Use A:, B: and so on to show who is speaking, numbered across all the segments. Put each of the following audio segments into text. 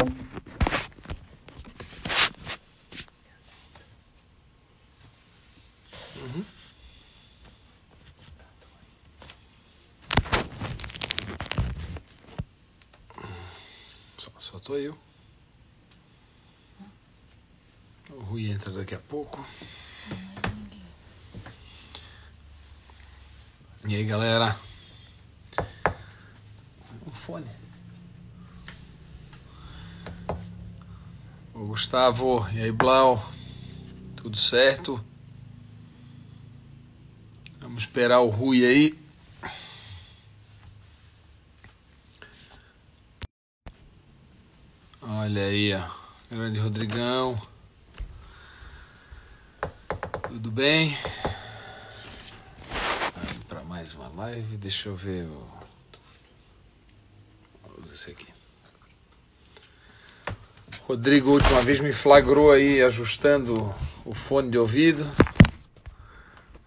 A: Uhum. Só, tô eu. O Rui entra daqui a pouco. E aí, galera? O fone. O Gustavo, e aí, Blau? Tudo certo? Vamos esperar o Rui aí. Olha aí, ó. Grande Rodrigão. Tudo bem? Vamos para mais uma live. Deixa eu ver o. Vamos esse aqui. Rodrigo, última vez me flagrou aí ajustando o fone de ouvido.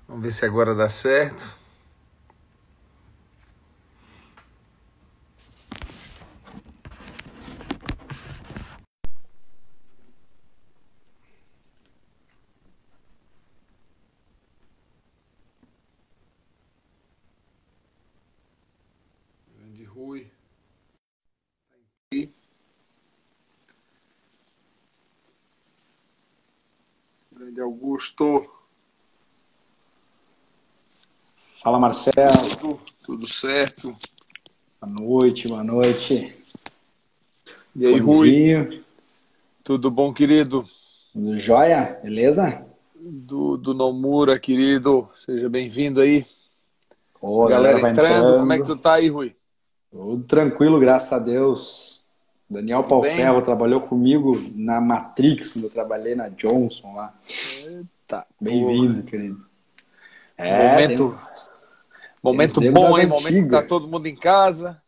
A: Vamos ver se agora dá certo. Grande Rui. Grande
B: Fala Marcelo,
A: Tudo, tudo certo?
B: boa noite, boa noite.
A: E aí, Rui?
B: Fonezinho,
A: Tudo bom, querido?
B: Tudo jóia? Beleza?
A: Do, do Nomura, querido. Seja bem-vindo aí.
B: Ô, a
A: galera,
B: vai
A: entrando. Como é que tu tá aí, Rui?
B: Tudo tranquilo, graças a Deus. Daniel
A: Tudo
B: Palferro
A: bem?
B: trabalhou comigo na Matrix, quando eu trabalhei na Johnson lá.
A: Tá.
B: Bem-vindo, querido.
A: momento
B: tem-
A: momento
B: Temos
A: bom, hein? Momento que
B: antigas.
A: tá todo mundo em casa.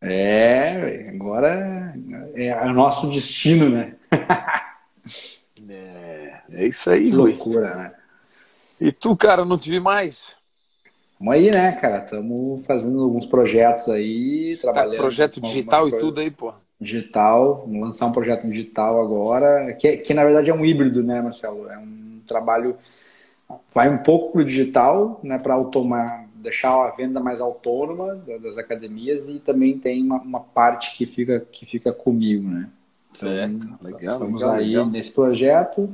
B: É, agora é, é o nosso destino, né?
A: É, é isso aí,
B: Que loucura, né?
A: E tu, cara, não te vi mais?
B: Vamos aí, né, cara? Estamos fazendo alguns projetos aí,
A: Tá,
B: trabalhando.
A: projeto
B: com
A: digital e tudo aí, pô.
B: digital, vamos lançar um projeto digital agora, que, que na verdade é um híbrido, né, Marcelo? É um trabalho, vai um pouco pro digital, né, para automar, deixar a venda mais autônoma da- das academias e também tem uma, uma parte que fica, que fica comigo, né? Então,
A: Certo, legal,
B: Estamos
A: legal,
B: aí
A: legal.
B: nesse projeto,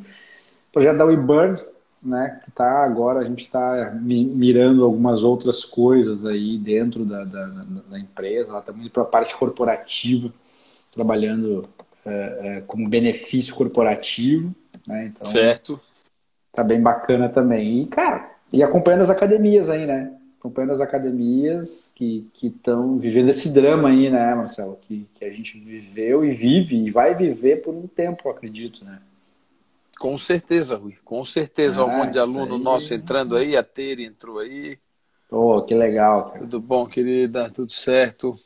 B: projeto da WeBurn, né, que tá agora, a gente está mirando algumas outras coisas aí dentro da, da, da- empresa, ela está muito para a parte corporativa, trabalhando é, é, como benefício corporativo, né, então
A: Certo.
B: Tá bem bacana também. E, cara, e acompanhando as academias aí, né, acompanhando as academias que estão vivendo esse drama aí, né, Marcelo, que, que a gente viveu e vive e vai viver por um tempo, acredito, né.
A: Com certeza, Rui. Com certeza.
B: Ah,
A: um monte de aluno
B: aí.
A: nosso entrando aí. A Tere entrou aí.
B: Oh, que legal, cara.
A: Tudo bom, querida? Tudo certo?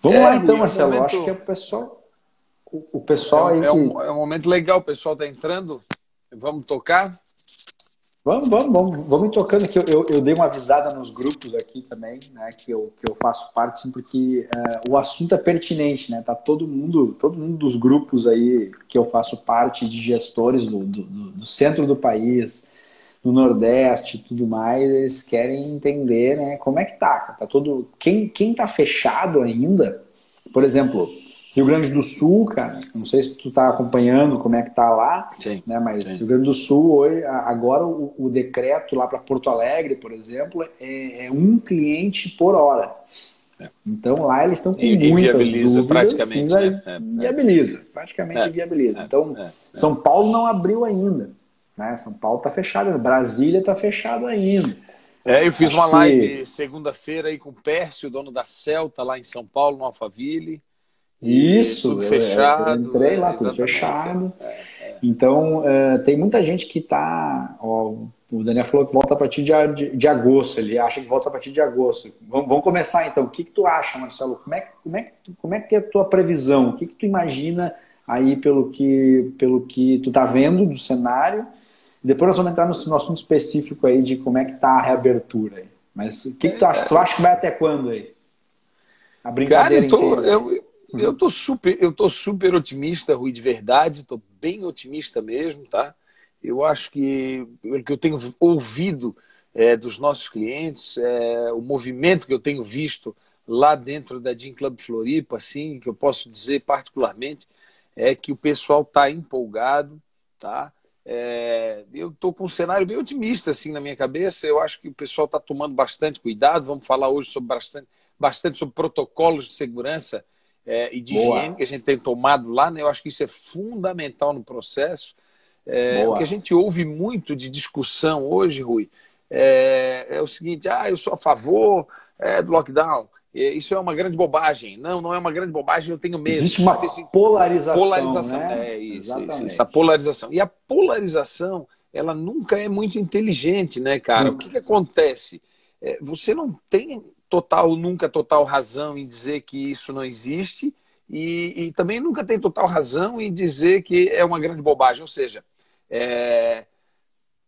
B: Vamos
A: É,
B: lá então,
A: é um
B: Marcelo.
A: Momento-
B: acho que é o pessoal, o, o pessoal aí
A: É, é
B: que...
A: um, é um momento legal, o pessoal tá entrando. Vamos tocar?
B: Vamos, vamos, vamos, vamos tocando aqui. Eu, eu, eu dei uma avisada nos grupos aqui também, né? Que eu, que eu faço parte, sim, porque é, o assunto é pertinente, né? Tá todo mundo, todo mundo dos grupos aí que eu faço parte de gestores do, do, do- centro do país, do Nordeste tudo mais, eles querem entender, né? Como é que tá? Tá todo. Quem, quem tá fechado ainda, por exemplo, Rio Grande do Sul, cara, não sei se tu tá acompanhando como é que tá lá,
A: Sim.
B: né? Mas
A: Sim.
B: Rio Grande do Sul hoje, agora o, o decreto lá para Porto Alegre, por exemplo, é, é um cliente por hora. Então lá eles estão com
A: E-
B: muitas
A: inviabiliza
B: dúvidas,
A: praticamente,
B: sim,
A: né? É, é.
B: Inviabiliza, praticamente
A: É,
B: inviabiliza.
A: é,
B: então
A: é, é.
B: São Paulo não abriu ainda, né? São Paulo está fechado, Brasília está fechado ainda.
A: É, eu fiz
B: Acho
A: uma
B: que-
A: live segunda-feira aí com o Pércio, dono da Celta, lá em São Paulo, no Alphaville.
B: Isso,
A: tudo
B: eu-
A: fechado.
B: Eu entrei lá,
A: é,
B: tudo fechado. Então, eh, tem muita gente que está. o Daniel falou que volta a partir de, de, de agosto, ele acha que volta a partir de agosto. Vamos, vamos começar então. O que, que tu acha, Marcelo? Como é, que- como, é que, tu- como é que é a tua previsão? O que, que tu imagina aí pelo que, pelo que tu tá vendo do cenário? Depois nós vamos entrar no, no assunto específico aí de como é que tá a reabertura aí. Mas o que, que tu acha? Tu acha que vai até quando aí? A
A: Cara,
B: brincadeira
A: eu tô,
B: inteira.
A: eu. Eu tô super, eu tô super otimista, Rui, de verdade, estou bem otimista mesmo, tá? Eu acho que o que eu tenho ouvido é, dos nossos clientes, é, o movimento que eu tenho visto lá dentro da Gym Club Floripa, assim, que eu posso dizer particularmente, é que o pessoal está empolgado, tá? É, eu estou com um cenário bem otimista assim na minha cabeça. Eu acho que o pessoal está tomando bastante cuidado. Vamos falar hoje sobre bastante, bastante sobre protocolos de segurança é, e de Boa. higiene que a gente tem tomado lá. Né? Eu acho que isso é fundamental no processo. É, o que a gente ouve muito de discussão hoje, Rui, é, é o seguinte: ah, eu sou a favor é, do lockdown. Isso é uma grande bobagem. Não, não é uma grande bobagem, eu tenho medo.
B: Existe uma assim, polarização. Polarização,
A: né? é isso, isso, essa polarização. E a polarização, ela nunca é muito inteligente, né, cara? Nunca. O que, que acontece? É, você não tem total, nunca total razão em dizer que isso não existe, e, e, também nunca tem total razão em dizer que é uma grande bobagem. Ou seja, é...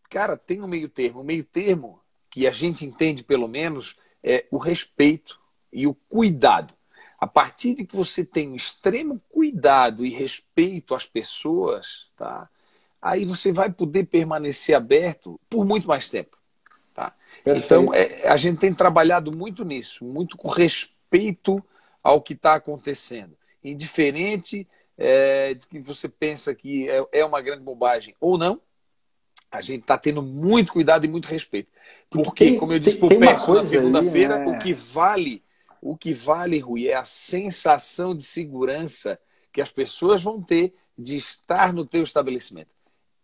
A: cara, tem um meio termo. O meio termo, que a gente entende pelo menos, é o respeito e o cuidado. A partir de que você tem um extremo cuidado e respeito às pessoas, tá? aí você vai poder permanecer aberto por muito mais tempo. Tá? Então, é, a gente tem trabalhado muito nisso, muito com respeito ao que está acontecendo. Indiferente é, de que você pensa que é, é uma grande bobagem ou não, a gente está tendo muito cuidado e muito respeito. Porque, tem, como eu disse para o Pécio na segunda-feira, né? o que vale o que vale, Rui, é a sensação de segurança que as pessoas vão ter de estar no teu estabelecimento.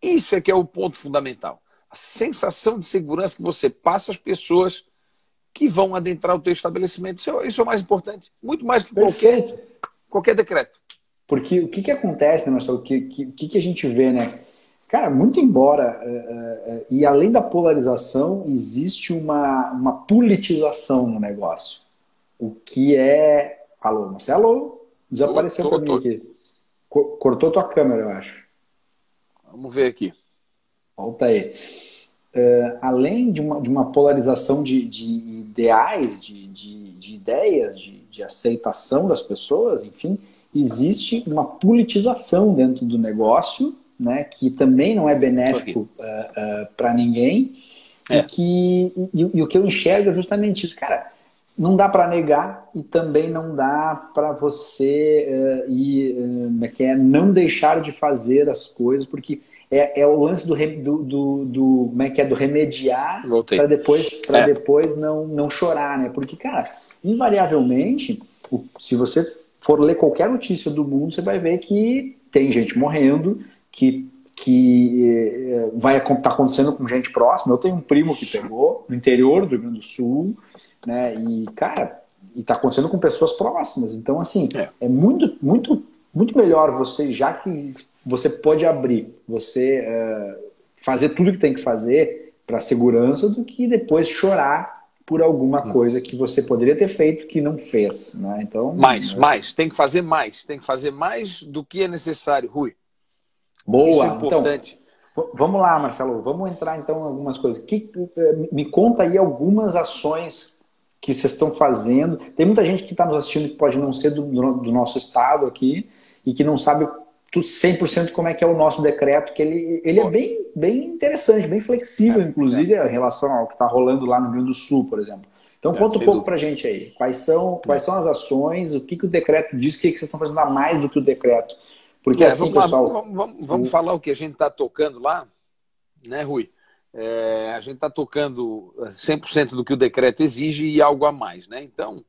A: Isso é que é o ponto fundamental. A sensação de segurança que você passa às pessoas que vão adentrar o teu estabelecimento. Isso é, isso é o mais importante. Muito mais que qualquer, qualquer decreto.
B: Porque o que, que acontece, né, Marcelo? O que, que, que a gente vê, né? Cara, muito embora, uh, uh, e além da polarização, existe uma, uma politização no negócio o que é. Alô, Marcelo? Desapareceu para mim aqui. Cortou tua câmera, eu acho.
A: Vamos ver aqui.
B: Volta aí. Uh, além de uma, de uma polarização de, de ideais, de, de, de ideias, de, de, aceitação das pessoas, enfim, existe uma politização dentro do negócio, né, que também não é benéfico uh, uh, para ninguém, é. e, que, e, e, o que eu enxergo é justamente isso. Cara, não dá para negar e também não dá para você uh, ir, uh, que é, não deixar de fazer as coisas, porque é, é o lance do, do, do, do, como é que é, do remediar para depois, pra é. depois não, não chorar, né? Porque, cara, invariavelmente, se você for ler qualquer notícia do mundo, você vai ver que tem gente morrendo, que que eh, vai estar tá acontecendo com gente próxima. Eu tenho um primo que pegou no interior do Rio Grande do Sul, né? E, cara, e tá acontecendo com pessoas próximas. Então, assim, é, é muito, muito, muito melhor você, já que você pode abrir, você uh, fazer tudo que tem que fazer para segurança, do que depois chorar por alguma hum. coisa que você poderia ter feito que não fez, né? Então
A: mais, é... mais, tem que fazer mais, tem que fazer mais do que é necessário, Rui.
B: Boa, é então, importante. Então, vamos lá, Marcelo, vamos entrar então em algumas coisas. Que, eh, me conta aí algumas ações que vocês estão fazendo. Tem muita gente que está nos assistindo que pode não ser do, do, nosso estado aqui e que não sabe 100% como é que é o nosso decreto, que ele, ele é bem, bem interessante, bem flexível, é, inclusive, é. em relação ao que está rolando lá no Rio Grande do Sul, por exemplo. Então, é, conta um pouco para a gente aí. Quais são, quais são as ações, o que, que o decreto diz, o que, que vocês estão fazendo a mais do que o decreto?
A: Porque é, assim, vamos pessoal... Lá, vamos, vamos, vamos o... falar o que a gente está tocando lá, né, Rui? É, a gente está tocando 100% do que o decreto exige e algo a mais, né? Então,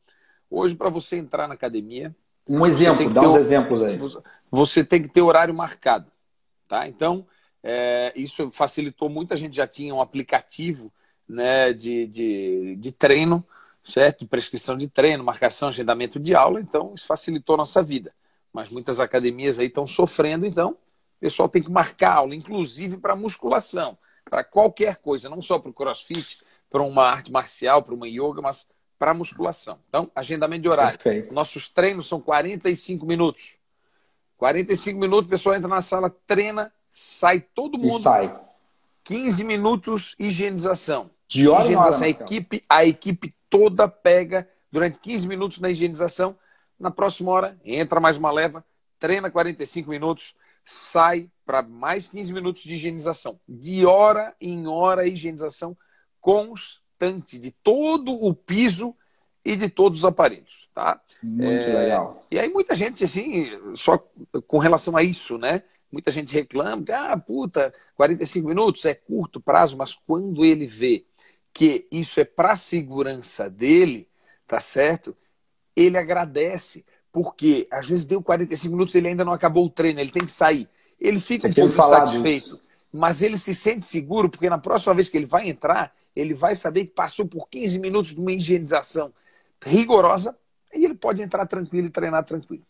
A: hoje, para você entrar na academia.
B: Um exemplo, dá uns exemplos aí.
A: Você tem que ter horário marcado, tá? Então, é, isso facilitou muito. A gente já tinha um aplicativo né, de, de, de treino, certo? Prescrição de treino, marcação, agendamento de aula. Então, isso facilitou a nossa vida. Mas muitas academias aí estão sofrendo, então, o pessoal tem que marcar aula, inclusive para musculação para qualquer coisa, não só para o crossfit, para uma arte marcial, para uma yoga, mas para musculação. Então, agendamento de horário. Perfeito. Nossos treinos são 45 minutos. 45 minutos, o pessoal entra na sala, treina, sai todo mundo. E
B: sai.
A: 15 minutos, higienização.
B: De hora higienização.
A: Hora, a, equipe, a equipe toda pega durante 15 minutos na higienização Na próxima hora, entra mais uma leva, treina 45 minutos, sai para mais 15 minutos de higienização. De hora em hora, higienização constante de todo o piso e de todos os aparelhos. Tá?
B: Muito é, legal.
A: E aí muita gente, assim, só com relação a isso, né? Muita gente reclama que, ah, puta, 45 minutos é curto prazo, mas quando ele vê que isso é para segurança dele, tá certo? Ele agradece, porque às vezes deu 45 minutos ele ainda não acabou o treino, ele tem que sair. Ele fica Você um pouco insatisfeito, mas ele se sente seguro, porque na próxima vez que ele vai entrar, ele vai saber que passou por 15 minutos de uma higienização rigorosa e ele pode entrar tranquilo e treinar tranquilo.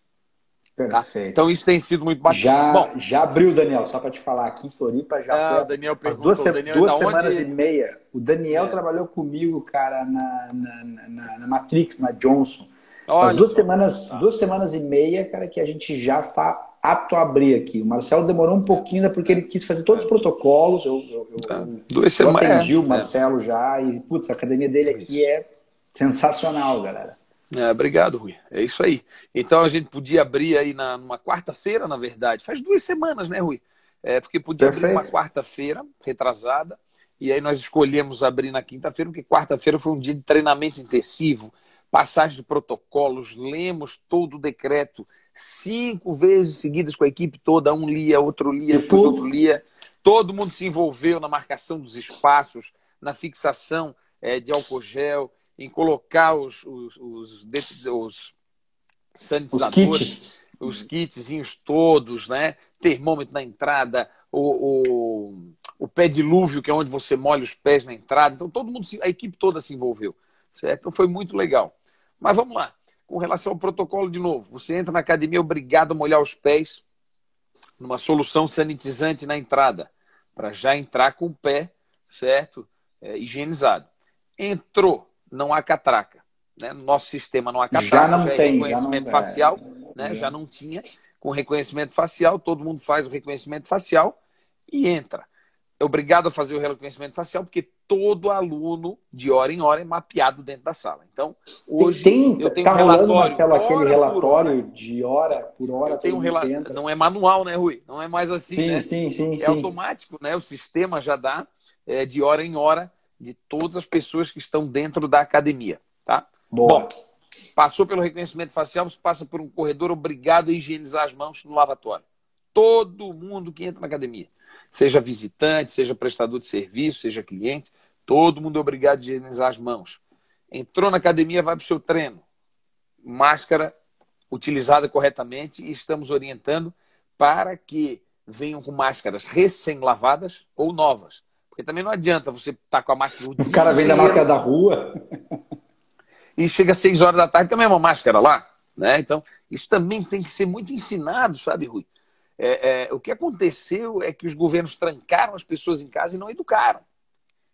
A: Tá? Perfeito. Tá? Então isso tem sido muito bacana.
B: Já, Bom, já abriu, Daniel, só para te falar, aqui em Floripa já
A: ah, foi Daniel
B: as duas, Daniel, duas semanas onde... e meia. O Daniel é. trabalhou comigo, cara, na, na, na, na Matrix, na Johnson. Olha, as duas semanas, tá. duas semanas e meia, cara, que a gente já está apto a abrir aqui. O Marcelo demorou um pouquinho, né, porque ele quis fazer todos os protocolos. Eu, eu, eu, tá. duas semanas, eu atendi é, o Marcelo é. já e, putz, a academia dele aqui é sensacional, galera.
A: É, obrigado, Rui. É isso aí. Então a gente podia abrir aí na, numa quarta-feira, na verdade. Faz duas semanas, né, Rui? É, porque podia Perfeito. abrir uma quarta-feira, retrasada, e aí nós escolhemos abrir na quinta-feira, porque quarta-feira foi um dia de treinamento intensivo, passagem de protocolos, lemos todo o decreto cinco vezes seguidas com a equipe toda, um lia, outro lia, depois outro lia. Todo mundo se envolveu na marcação dos espaços, na fixação é, de álcool gel, em colocar os, os, os, os sanitizadores, os kits. os kitzinhos todos, né? Termômetro na entrada, o, o, o pé dilúvio, que é onde você molha os pés na entrada. Então, todo mundo, a equipe toda se envolveu. Certo? Então, foi muito legal. Mas vamos lá. Com relação ao protocolo, de novo, você entra na academia obrigado a molhar os pés numa solução sanitizante na entrada, para já entrar com o pé, certo? É, higienizado. Entrou, não há catraca. Né? No nosso sistema não há catraca,
B: já, não
A: já é
B: tem,
A: reconhecimento
B: já
A: não, facial, é, né? já não tinha. Com reconhecimento facial, todo mundo faz o reconhecimento facial e entra. É obrigado a fazer o reconhecimento facial, porque todo aluno, de hora em hora, é mapeado dentro da sala. Então, hoje
B: tem,
A: eu tenho
B: tá um relatório. Marcelo, aquele relatório de hora por hora. Eu
A: tenho um relatório. Não é manual, né, Rui? Não é mais assim.
B: Sim,
A: né?
B: sim, sim.
A: É
B: sim.
A: automático, né? O sistema já dá é, de hora em hora de todas as pessoas que estão dentro da academia, tá?
B: Boa.
A: Bom, passou pelo reconhecimento facial, você passa por um corredor obrigado a higienizar as mãos no lavatório. Todo mundo que entra na academia, seja visitante, seja prestador de serviço, seja cliente, todo mundo é obrigado a higienizar as mãos. Entrou na academia, vai para o seu treino. Máscara utilizada corretamente e estamos orientando para que venham com máscaras recém-lavadas ou novas. Porque também não adianta você estar tá com a máscara.
B: O, o cara vem da máscara da rua.
A: E chega às 6 horas da tarde com a mesma máscara lá. Né? Então, isso também tem que ser muito ensinado, sabe, Rui? É, é, o que aconteceu é que os governos trancaram as pessoas em casa e não educaram.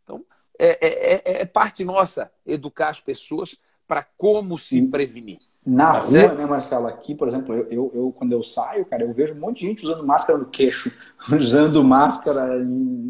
A: Então, é, é, é, é parte nossa educar as pessoas para como se prevenir.
B: Na tá rua, certo? né, Marcelo? Aqui, por exemplo, eu, eu, eu, quando eu saio, cara, eu vejo um monte de gente usando máscara no queixo, usando máscara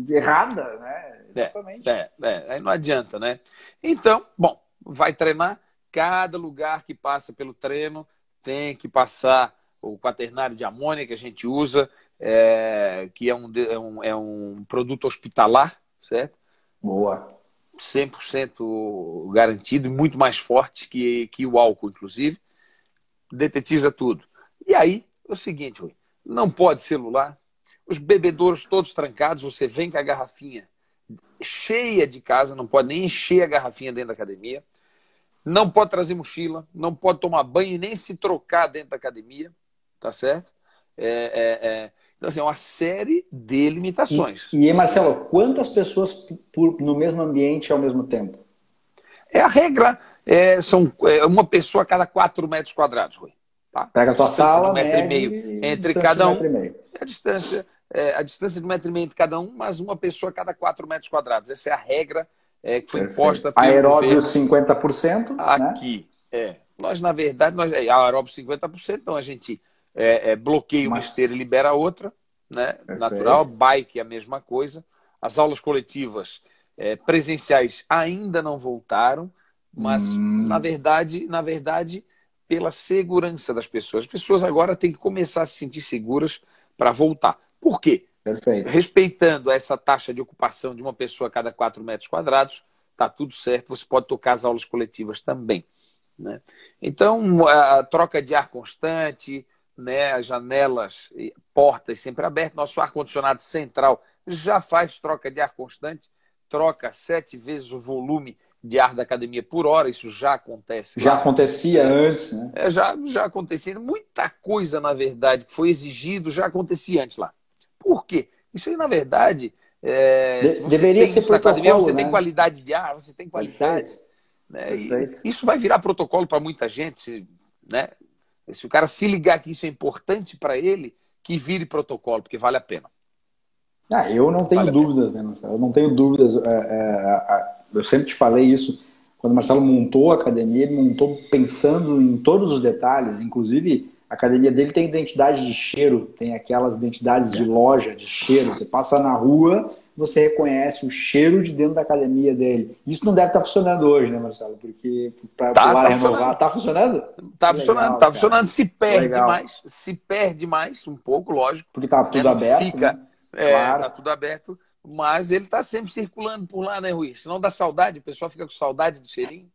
B: errada, né?
A: É, Exatamente. É, é, aí não adianta, né? Então, bom, vai treinar. Cada lugar que passa pelo treino tem que passar o quaternário de amônia que a gente usa, é, que é um, é, um, é um produto hospitalar, certo?
B: Boa.
A: 100% garantido e muito mais forte que, que o álcool, inclusive. Detetiza tudo. E aí, é o seguinte, Rui, não pode celular, os bebedouros todos trancados, você vem com a garrafinha cheia de casa, não pode nem encher a garrafinha dentro da academia, não pode trazer mochila, não pode tomar banho e nem se trocar dentro da academia, tá certo? É, é, é, então, assim, é uma série de limitações.
B: E, e Marcelo, quantas pessoas por, no mesmo ambiente ao mesmo tempo?
A: É a regra. É, são é, uma pessoa a cada 4 metros quadrados, Rui. Tá?
B: Pega a tua sala,
A: um metro e meio entre cada um. A distância, é, a distância de um metro e meio entre cada um, mas uma pessoa a cada 4 metros quadrados. Essa é a regra é, que foi Perfeito. imposta
B: pelo Aeróbio 50%. Né?
A: Aqui, né? é. Nós, na verdade, nós, é, aeróbio 50%, então a gente é, é, bloqueia uma Mas... esteira e libera outra, né? natural. Bike é a mesma coisa. As aulas coletivas é, presenciais ainda não voltaram, mas hum. na verdade, na verdade pela segurança das pessoas. As pessoas agora têm que começar a se sentir seguras para voltar. Por quê?
B: Perfeito.
A: Respeitando essa taxa de ocupação de uma pessoa a cada 4 metros quadrados, está tudo certo, você pode tocar as aulas coletivas também. Né? Então, a troca de ar constante, né, as janelas, portas sempre abertas, nosso ar-condicionado central já faz troca de ar constante, troca sete vezes o volume de ar da academia por hora, isso já acontece.
B: Já acontecia antes, né?
A: É, já, já acontecia. Muita coisa, na verdade, que foi exigido já acontecia antes lá. Por quê? Isso aí, na verdade, é,
B: de, deveria ser protocolo, academia,
A: você
B: né?
A: tem qualidade de ar, você tem qualidade. Né? Isso vai virar protocolo para muita gente, se, né? Se o cara se ligar que isso é importante para ele, que vire protocolo, porque vale a pena.
B: Ah, eu não tenho vale dúvidas, né, Marcelo? Eu não tenho dúvidas. É, é, eu sempre te falei isso. Quando o Marcelo montou a academia, ele montou pensando em todos os detalhes, inclusive a academia dele tem identidade de cheiro, tem aquelas identidades de loja, de cheiro. Você passa na rua, você reconhece o cheiro de dentro da academia dele. Isso não deve estar funcionando hoje, né, Marcelo? Porque para
A: tá,
B: tá
A: renovar.
B: Está funcionando?
A: Está funcionando, está funcionando. Se perde Legal. mais, se perde mais, um pouco, lógico.
B: Porque está tudo né? aberto.
A: Fica, né? é, claro. Tá tudo aberto mas ele está sempre circulando por lá, né, Rui? Senão dá saudade, o pessoal fica com saudade do cheirinho.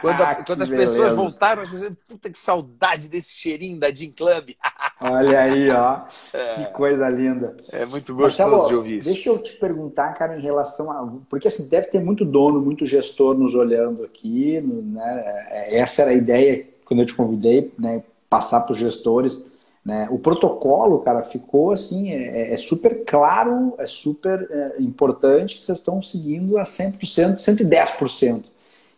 A: Quando, a, quando as beleza. pessoas voltaram, as pessoas puta que saudade desse cheirinho da Gin Club.
B: Olha aí, ó. É, que coisa linda.
A: É muito gostoso Marcelo, de ouvir isso.
B: Deixa eu te perguntar, cara, em relação a. Porque assim, deve ter muito dono, muito gestor nos olhando aqui. Né? É, essa era a ideia quando eu te convidei, né? Passar para os gestores né? O protocolo, cara, ficou assim, é, é, é super claro, é super é, importante que vocês estão seguindo a 100%, 110%.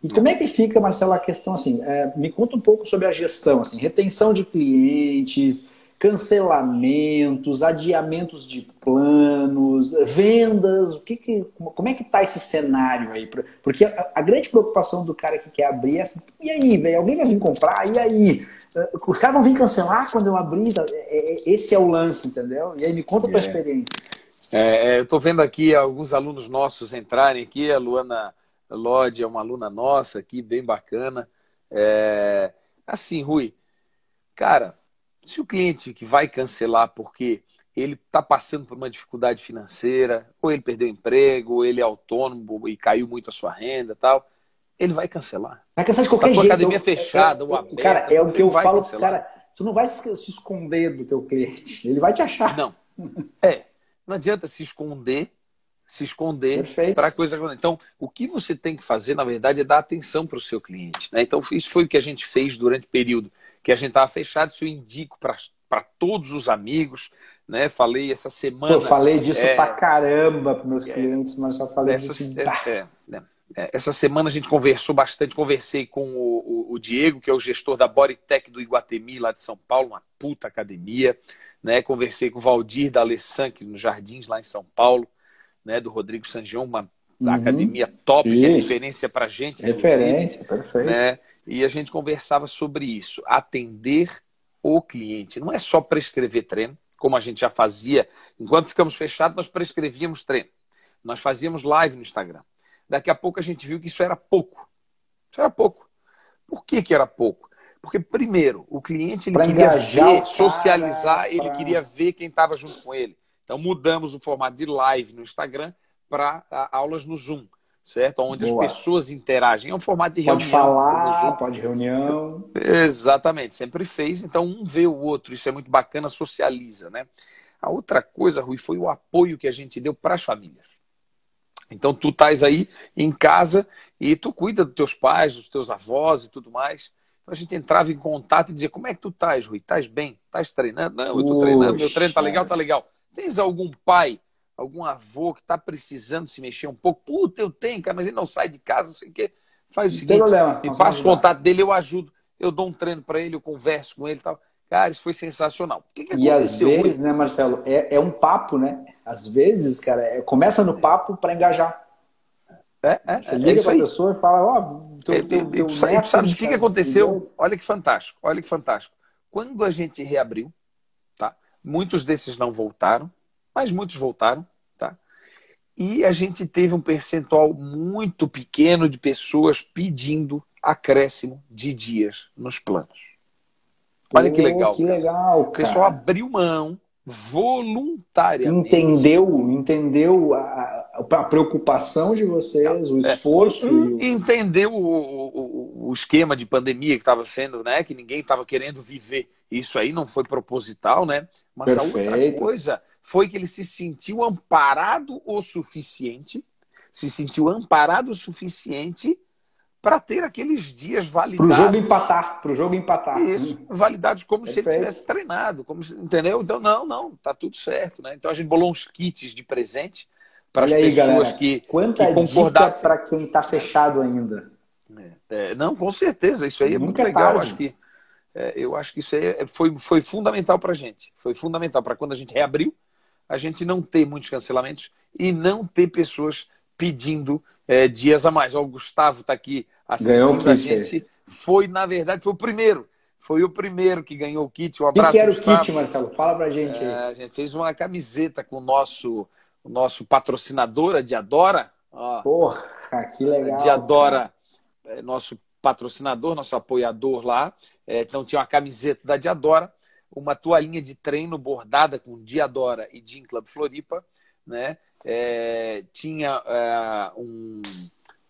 B: E como é que fica, Marcelo, a questão assim? É, me conta um pouco sobre a gestão, assim, retenção de clientes, cancelamentos, adiamentos de planos, vendas, o que, que como é que tá esse cenário aí? Porque a, a grande preocupação do cara que quer abrir é assim, e aí, velho, alguém vai vir comprar? E aí? Eh, os caras vão vir cancelar quando eu abrir? Tá? É, é, esse é o lance, entendeu? E aí me conta a tua é. experiência.
A: É, é eu estou vendo aqui alguns alunos nossos entrarem aqui, a Luana Lodge é uma aluna nossa aqui, bem bacana. É, assim, Rui, cara, se o cliente que vai cancelar porque ele está passando por uma dificuldade financeira, ou ele perdeu o emprego, ou ele é autônomo e caiu muito a sua renda tal, ele vai cancelar.
B: Vai cancelar de qualquer jeito.
A: academia fechada, é, é,
B: aberta, Cara, é o que eu falo para cara. Você não vai se esconder do teu cliente. Ele vai te achar.
A: Não. É. Não adianta se esconder se esconder para a coisa. Então, o que você tem que fazer, na verdade, é dar atenção para o seu cliente. Né? Então, isso foi o que a gente fez durante o período que a gente estava fechado. Isso eu indico para todos os amigos. Né? Falei essa semana. Eu
B: falei disso é, para caramba para meus é, clientes, mas só falei essa, disso.
A: É, é, né? é, essa semana a gente conversou bastante. Conversei com o, o, o, Diego, que é o gestor da Bodytech do Iguatemi, lá de São Paulo, uma puta academia. Né? Conversei com o Valdir da Alessan, nos Jardins, lá em São Paulo né, do Rodrigo Sanjion, uma uhum. academia top, que é referência para a gente.
B: Referência, perfeito.
A: Né? E a gente conversava sobre isso. Atender o cliente. Não é só prescrever treino, como a gente já fazia. Enquanto ficamos fechados, nós prescrevíamos treino. Nós fazíamos live no Instagram. Daqui a pouco a gente viu que isso era pouco. Isso era pouco. Por que, que era pouco? Porque, primeiro, o cliente ele queria ver, socializar, ele queria ver quem estava junto com ele. Então mudamos o formato de live no Instagram para aulas no Zoom, certo? Onde Boa. as pessoas interagem. É um formato de
B: pode
A: reunião.
B: Pode falar, pode reunião.
A: Exatamente, sempre fez. Então um vê o outro, isso é muito bacana, socializa, né? A outra coisa, Rui, foi o apoio que a gente deu para as famílias. Então tu estás aí em casa e tu cuida dos teus pais, dos teus avós e tudo mais. Então a gente entrava em contato e dizia, como é que tu estás, Rui? Estás bem? Estás treinando? Não, eu estou treinando, meu treino tá legal, tá legal. Tens algum pai, algum avô que está precisando se mexer um pouco? Puta, eu tenho, cara, mas ele não sai de casa, não sei o quê. Faz o seguinte, me passa o contato dele, eu ajudo. Eu dou um treino para ele, eu converso com ele e tal. Cara, isso foi sensacional.
B: O que, que e às vezes, né, Marcelo, é, é um papo, né? Às vezes, cara, é, começa no papo para engajar.
A: É, é,
B: Você liga é para a pessoa e fala, ó, oh,
A: teu, teu, teu sabe, sabe o que, que aconteceu? Olha que fantástico, olha que fantástico. Quando a gente reabriu, Muitos desses não voltaram, mas muitos voltaram, tá? E a gente teve um percentual muito pequeno de pessoas pedindo acréscimo de dias nos planos. Olha que legal.
B: Que legal,
A: O pessoal abriu mão voluntariamente.
B: Entendeu, entendeu a, a preocupação de vocês, o é, esforço.
A: Um, Entendeu o, o, o, esquema de pandemia que estava sendo, né? Que ninguém estava querendo viver. Isso aí não foi proposital, né? Mas Perfeito. a outra coisa foi que ele se sentiu amparado o suficiente, se sentiu amparado o suficiente para ter aqueles dias validados.
B: Para o jogo empatar, para o jogo empatar.
A: Isso, validados como Perfeito. se ele tivesse treinado, como se, entendeu? Então, não, não, tá tudo certo, né? Então a gente bolou uns kits de presente para as pessoas galera, que,
B: quanta
A: que
B: concordassem. para quem está fechado ainda.
A: É, é, não, com certeza, isso aí é Nunca muito é legal. Acho que, é, eu acho que isso aí é, foi, foi fundamental para a gente. Foi fundamental para quando a gente reabriu, a gente não ter muitos cancelamentos e não ter pessoas pedindo é, dias a mais. Ó, o Gustavo está aqui assistindo a gente. Foi, na verdade, foi o primeiro. Foi o primeiro que ganhou o kit. Um abraço.
B: O que era o kit, Marcelo? Fala pra gente aí.
A: É, a gente fez uma camiseta com o nosso, o nosso patrocinador, a Diadora.
B: Ó, Porra, que legal.
A: Diadora, é, nosso patrocinador, nosso apoiador lá. É, então tinha uma camiseta da Diadora, uma toalhinha de treino bordada com Diadora e Gym Club Floripa, né? É, tinha é, um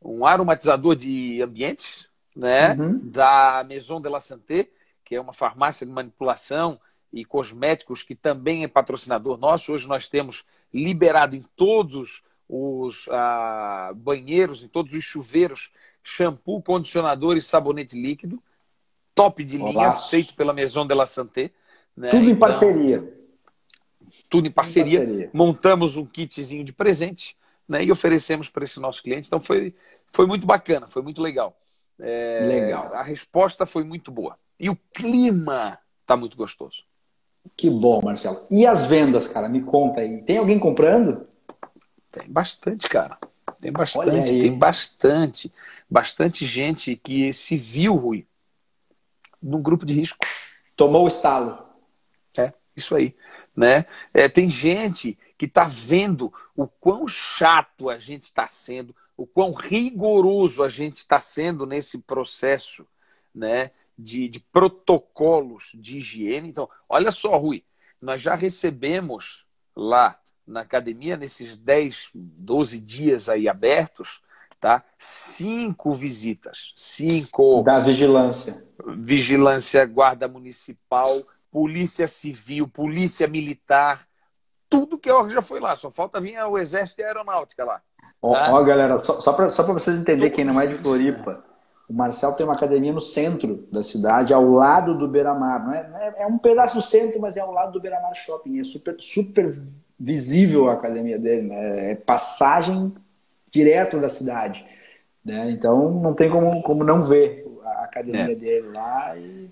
A: um aromatizador de ambientes, né? Uhum. Da Maison de la Santé, que é uma farmácia de manipulação e cosméticos que também é patrocinador nosso. Hoje nós temos liberado em todos os ah, banheiros, em todos os chuveiros, shampoo, condicionador e sabonete líquido. Top de linha, feito pela Maison de la Santé.
B: Né? Tudo em então, parceria.
A: Tudo em parceria. em parceria. Montamos um kitzinho de presente né? e oferecemos para esse nosso cliente. Então foi foi muito bacana, foi muito legal. É, legal. A resposta foi muito boa. E o clima tá muito gostoso.
B: Que bom, Marcelo. E as vendas, cara? Me conta aí. Tem alguém comprando?
A: Tem bastante, cara. Tem bastante, tem bastante. Bastante gente que se viu, Rui, num grupo de risco.
B: Tomou o estalo.
A: Isso aí. Né? É, tem gente que está vendo o quão chato a gente está sendo, o quão rigoroso a gente está sendo nesse processo né, de, de, protocolos de higiene. Então, olha só, Rui, nós já recebemos lá na academia, nesses 10, 12 dias aí abertos, tá? Cinco visitas. Cinco.
B: Da vigilância.
A: Vigilância, guarda municipal, polícia civil, polícia militar. Tudo que já foi lá, só falta vir o exército e a aeronáutica lá.
B: Ó, ah. ó galera, só, só para vocês entenderem quem não é de Floripa, o Marcel tem uma academia no centro da cidade, ao lado do Beira-Mar. É, é, é, um pedaço do centro, mas é ao lado do Beira-Mar Shopping. É super, super visível a academia dele, né? É passagem direto da cidade. Né? Então não tem como, como não ver a academia é. dele lá. E...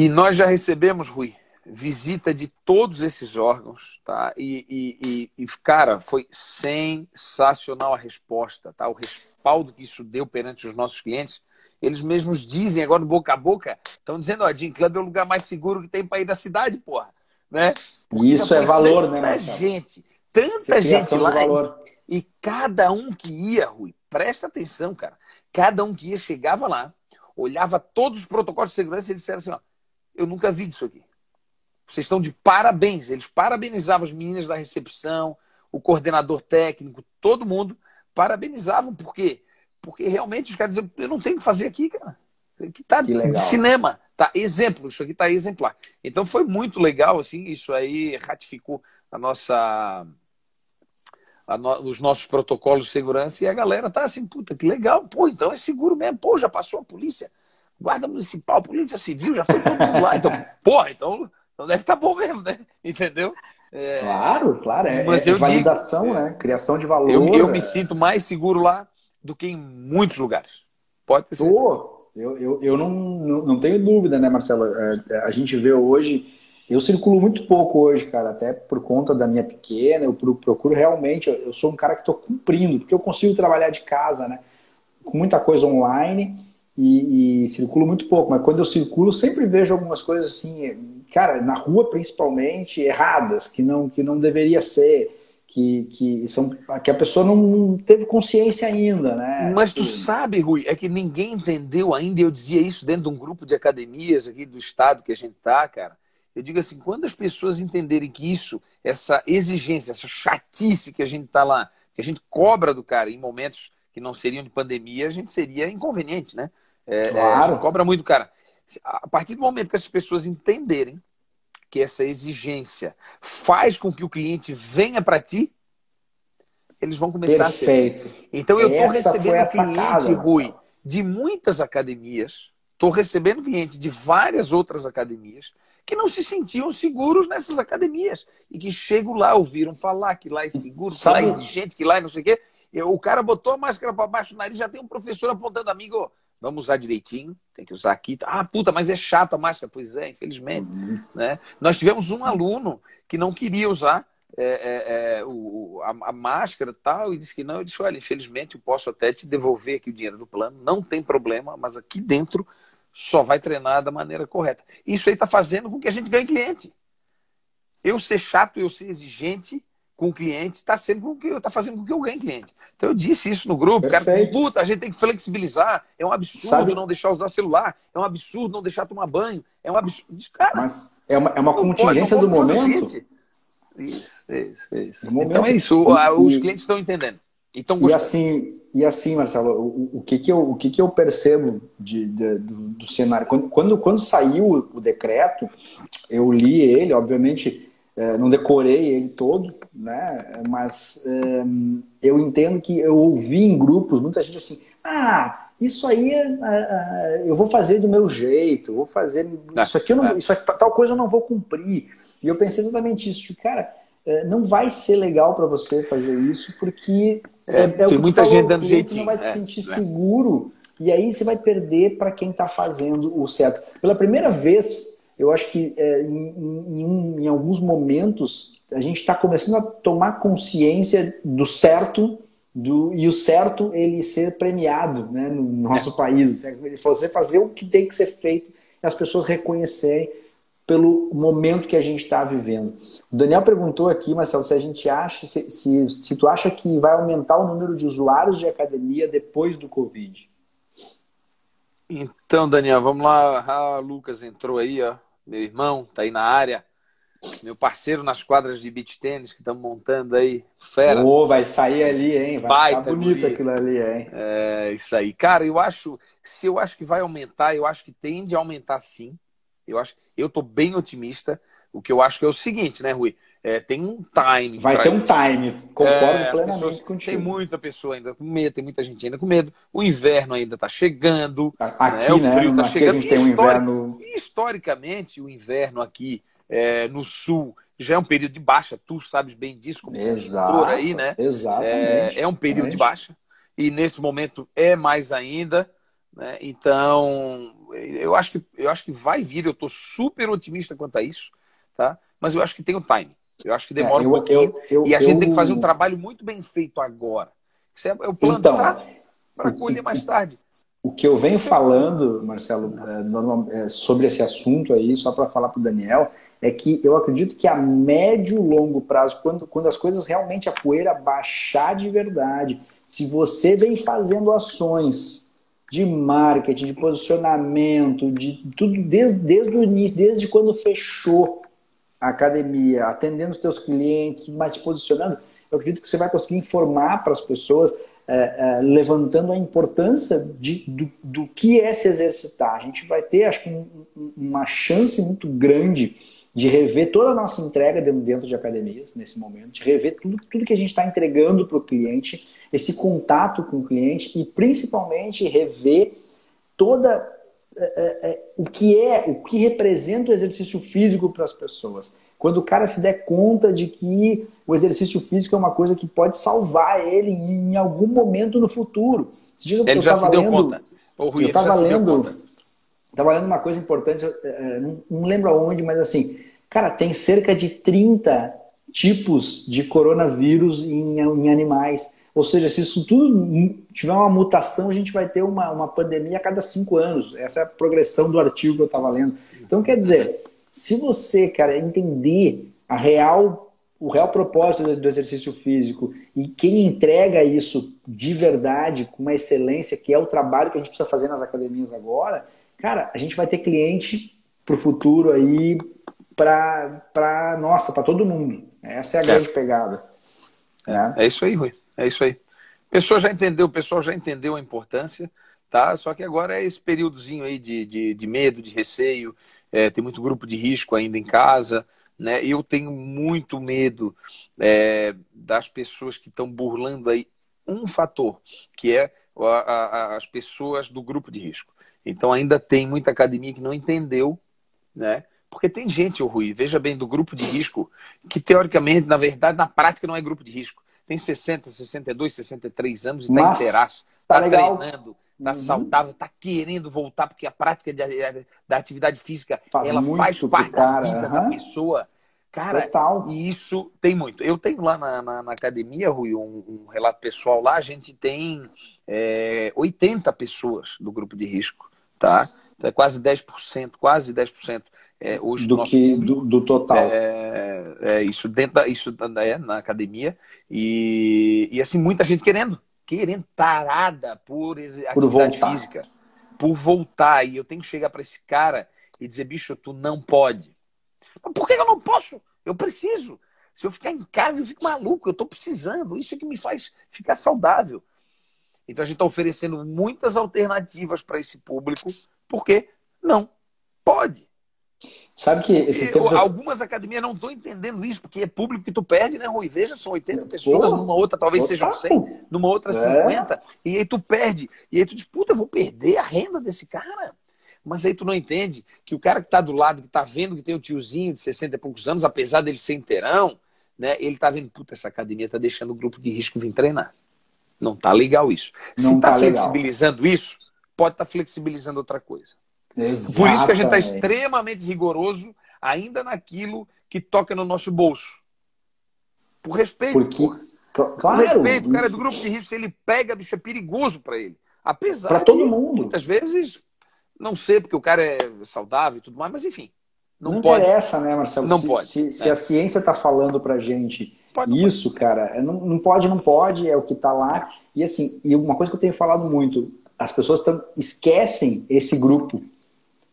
A: e nós já recebemos, Rui, visita de todos esses órgãos, tá? E, e, e, cara, foi sensacional a resposta, tá? O respaldo que isso deu perante os nossos clientes. Eles mesmos dizem agora boca a boca, estão dizendo, ó, Jim Club é o lugar mais seguro que tem para ir da cidade, porra, né?
B: isso é valor, né,
A: Tanta gente, tanta gente lá. E, e cada um que ia, Rui, presta atenção, cara. Cada um que ia chegava lá, olhava todos os protocolos de segurança e disseram assim, ó, eu nunca vi disso aqui. Vocês estão de parabéns. Eles parabenizavam as meninas da recepção, o coordenador técnico, todo mundo parabenizavam. Por quê? Porque realmente os caras diziam, eu não tenho que fazer aqui, cara. Aqui tá de cinema, tá exemplo, isso aqui tá exemplar. Então foi muito legal, assim, isso aí ratificou a nossa no, os nossos protocolos de segurança e a galera tá assim, puta, que legal, pô, então é seguro mesmo, pô, já passou a polícia, guarda municipal, polícia civil, já foi todo mundo lá, então, porra, então então deve estar tá bom mesmo, né? Entendeu?
B: É... Claro, claro. É, Mas é validação, digo, né? Criação de valor.
A: Eu, eu, me sinto mais seguro lá do que em muitos lugares. Pode ter certeza.
B: Eu, eu, eu não, não tenho dúvida, né, Marcelo? É, é, a gente vê hoje. Eu circulo muito pouco hoje, cara, até por conta da minha pequena. Eu procuro realmente. Eu sou um cara que estou cumprindo, porque eu consigo trabalhar de casa, né? Com muita coisa online e, e circulo muito pouco. Mas quando eu circulo, sempre vejo algumas coisas assim cara, na rua principalmente, erradas, que não, que não deveria ser, que, que, são, que a pessoa não teve consciência ainda, né?
A: Mas tu sabe, Rui, é que ninguém entendeu ainda, eu dizia isso dentro de um grupo de academias aqui do estado que a gente tá, cara. Eu digo assim, quando as pessoas entenderem que isso, essa exigência, essa chatice que a gente tá lá, que a gente cobra do cara em momentos que não seriam de pandemia, a gente seria inconveniente, né? É, claro. É, a gente cobra muito cara. A partir do momento que as pessoas entenderem que essa exigência faz com que o cliente venha para ti, eles vão começar Perfeito. a ser. Então eu estou recebendo cliente, casa, Rui, de muitas academias, estou recebendo cliente de várias outras academias que não se sentiam seguros nessas academias e que chegam lá, ouviram falar que lá é seguro, que lá é exigente, que lá é não sei o quê. O cara botou a máscara para baixo do nariz, já tem um professor apontando, amigo, vamos usar direitinho, tem que usar aqui. Ah, puta, mas é chato a máscara. Pois é, infelizmente. Uhum. Né? Nós tivemos um aluno que não queria usar é, é, é, o, a, a, máscara tal, e disse que não. Eu disse, olha, infelizmente eu posso até te devolver aqui o dinheiro do plano, não tem problema, mas aqui dentro só vai treinar da maneira correta. Isso aí está fazendo com que a gente ganhe cliente. Eu ser chato, eu ser exigente, com o cliente está sendo com que eu tá fazendo com que eu ganhe cliente. Então eu disse isso no grupo, Perfeito. cara, puta, a gente tem que flexibilizar, é um absurdo Sabe? não deixar usar celular, é um absurdo não deixar tomar banho, é um absurdo. Cara,
B: Mas é uma, é uma contingência pode, do momento.
A: Isso, isso, isso. Então é isso, os clientes estão entendendo. E,
B: e assim, e assim, Marcelo, o, o, que, que, eu, o que, que eu percebo de, de do, do, cenário? Quando, quando, quando saiu o decreto, eu li ele, obviamente é, não decorei ele todo, né? Mas é, eu entendo que eu ouvi em grupos muita gente assim, ah, isso aí é, é, eu vou fazer do meu jeito, vou fazer isso aqui, eu não, isso aqui, tal coisa eu não vou cumprir. E eu pensei exatamente isso, cara, é, não vai ser legal para você fazer isso porque
A: é, é tem muita falou, gente dando jeitinho,
B: não vai se sentir seguro e aí você vai perder para quem está fazendo o certo. Pela primeira vez eu acho que é, em, em, em, alguns momentos a gente está começando a tomar consciência do certo do, e o certo ele ser premiado né, no nosso é. país. Você fazer o que tem que ser feito e as pessoas reconhecerem pelo momento que a gente está vivendo. O Daniel perguntou aqui, Marcelo, se a gente acha, se, se, se tu acha que vai aumentar o número de usuários de academia depois do Covid.
A: Então, Daniel, vamos lá. Ah, Lucas entrou aí, ó meu irmão, tá aí na área. Meu parceiro nas quadras de beach tênis que estamos montando aí, fera.
B: Oh, vai sair ali, hein? Vai Baita ficar bonito aquilo ali, hein?
A: É, isso aí. Cara, eu acho, se eu acho que vai aumentar, eu acho que tende a aumentar sim. Eu acho, eu tô bem otimista. O que eu acho que é o seguinte, né, Rui? É, tem um time.
B: Vai ter um time, concordo é, plenamente contigo.
A: Tem muita pessoa ainda com medo, tem muita gente ainda com medo. O inverno ainda está chegando.
B: Aqui, né? O frio está chegando. A gente tem um inverno...
A: Historicamente, o inverno aqui é, no sul já é um período de baixa. Tu sabes bem disso como
B: Exato,
A: aí, né?
B: Exatamente.
A: É, é um período exatamente. de baixa. E nesse momento é mais ainda. Né? Então, eu acho, que, eu acho que vai vir. Eu estou super otimista quanto a isso. Tá? Mas eu acho que tem o time. Eu acho que demora é, eu, um pouquinho. Eu, eu, e a gente tem que fazer um trabalho muito bem feito agora. Isso é, é o plano então, para colher mais tarde.
B: O que eu venho falando, Marcelo, é, é, sobre esse assunto aí, só para falar para o Daniel, é que eu acredito que a médio e longo prazo, quando, quando as coisas realmente, a poeira baixar de verdade, se você vem fazendo ações de marketing, de posicionamento, de tudo desde, desde o início, desde quando fechou a academia, atendendo os teus clientes, mas se posicionando, eu acredito que você vai conseguir informar para as pessoas, é, é, levantando a importância de, do, do que é se exercitar. A gente vai ter, acho que, um, uma chance muito grande de rever toda a nossa entrega dentro, de academias nesse momento, de rever tudo, tudo que a gente está entregando para o cliente, esse contato com o cliente e principalmente rever toda é, é, é, o que é, o que representa o exercício físico para as pessoas. Quando o cara se der conta de que o exercício físico é uma coisa que pode salvar ele em algum momento no futuro.
A: Ele já se deu lendo, conta.
B: Rui, eu estava lendo, lendo uma coisa importante, não, não lembro aonde, mas assim, cara, tem cerca de 30 tipos de coronavírus em, em animais. Ou seja, se isso tudo tiver uma mutação, a gente vai ter uma, uma pandemia a cada cinco anos. Essa é a progressão do artigo que eu estava lendo. Então, quer dizer, se você, cara, entender a real o real propósito do exercício físico e quem entrega isso de verdade, com uma excelência, que é o trabalho que a gente precisa fazer nas academias agora, cara, a gente vai ter cliente para o futuro aí, para nossa, para todo mundo. Essa é a é. grande pegada.
A: É. é isso aí, Rui. É isso aí. Pessoa já entendeu, o pessoal já entendeu a importância, tá? Só que agora é esse períodozinho aí de, de, de medo, de receio, é, tem muito grupo de risco ainda em casa, né? Eu tenho muito medo é, das pessoas que estão burlando aí um fator, que é a, a, as pessoas do grupo de risco. Então ainda tem muita academia que não entendeu, né? Porque tem gente, o Rui, veja bem, do grupo de risco, que teoricamente, na verdade, na prática não é grupo de risco. Tem 60, 62, 63 anos e está inteiraço, está tá treinando, está uhum. saudável, está querendo voltar, porque a prática de, da atividade física faz ela faz parte cara, da vida uhum. da pessoa. Cara, Total. e isso tem muito. Eu tenho lá na, na, na academia, Rui, um, um, relato pessoal lá, a gente tem é, 80 pessoas do grupo de risco, tá? Então é quase 10%, quase 10% é, hoje
B: do, que, do, do, total.
A: É, é, isso dentro da, isso é, na academia. E, e assim, muita gente querendo, querendo, tarada por, por atividade voltar. física, por voltar. E eu tenho que chegar para esse cara e dizer, bicho, tu não pode. Mas por que eu não posso? Eu preciso. Se eu ficar em casa, eu fico maluco, eu estou precisando. Isso é que me faz ficar saudável. Então a gente está oferecendo muitas alternativas para esse público, porque não pode.
B: Sabe que esses tempos.
A: Algumas academias não estão entendendo isso, porque é público que tu perde, né, Rui? Veja, são 80 pessoas, Pô, numa outra talvez sejam 100, numa outra 50, é. e aí tu perde. E aí tu diz, puta, eu vou perder a renda desse cara. Mas aí tu não entende que o cara que está do lado, que está vendo que tem o tiozinho de 60 e poucos anos, apesar dele ser inteirão, né, ele está vendo, puta, essa academia está deixando o grupo de risco vir treinar. Não tá legal isso. Não Se está tá flexibilizando isso, pode estar tá flexibilizando outra coisa. Exatamente. Por isso que a gente está extremamente rigoroso ainda naquilo que toca no nosso bolso. Por respeito. Porque,
B: por, claro,
A: respeito. O cara do grupo de risco, se ele pega, bicho, é perigoso para ele. Apesar
B: para todo mundo.
A: Muitas vezes, não sei, porque o cara é saudável e tudo mais, mas enfim.
B: Não, não pode. interessa, né, Marcelo?
A: Não
B: se,
A: pode.
B: Se, é. se, a ciência está falando para gente pode, isso, pode. cara, é, não, não pode, não pode, é o que está lá. E assim, e uma coisa que eu tenho falado muito, as pessoas tão, esquecem esse grupo.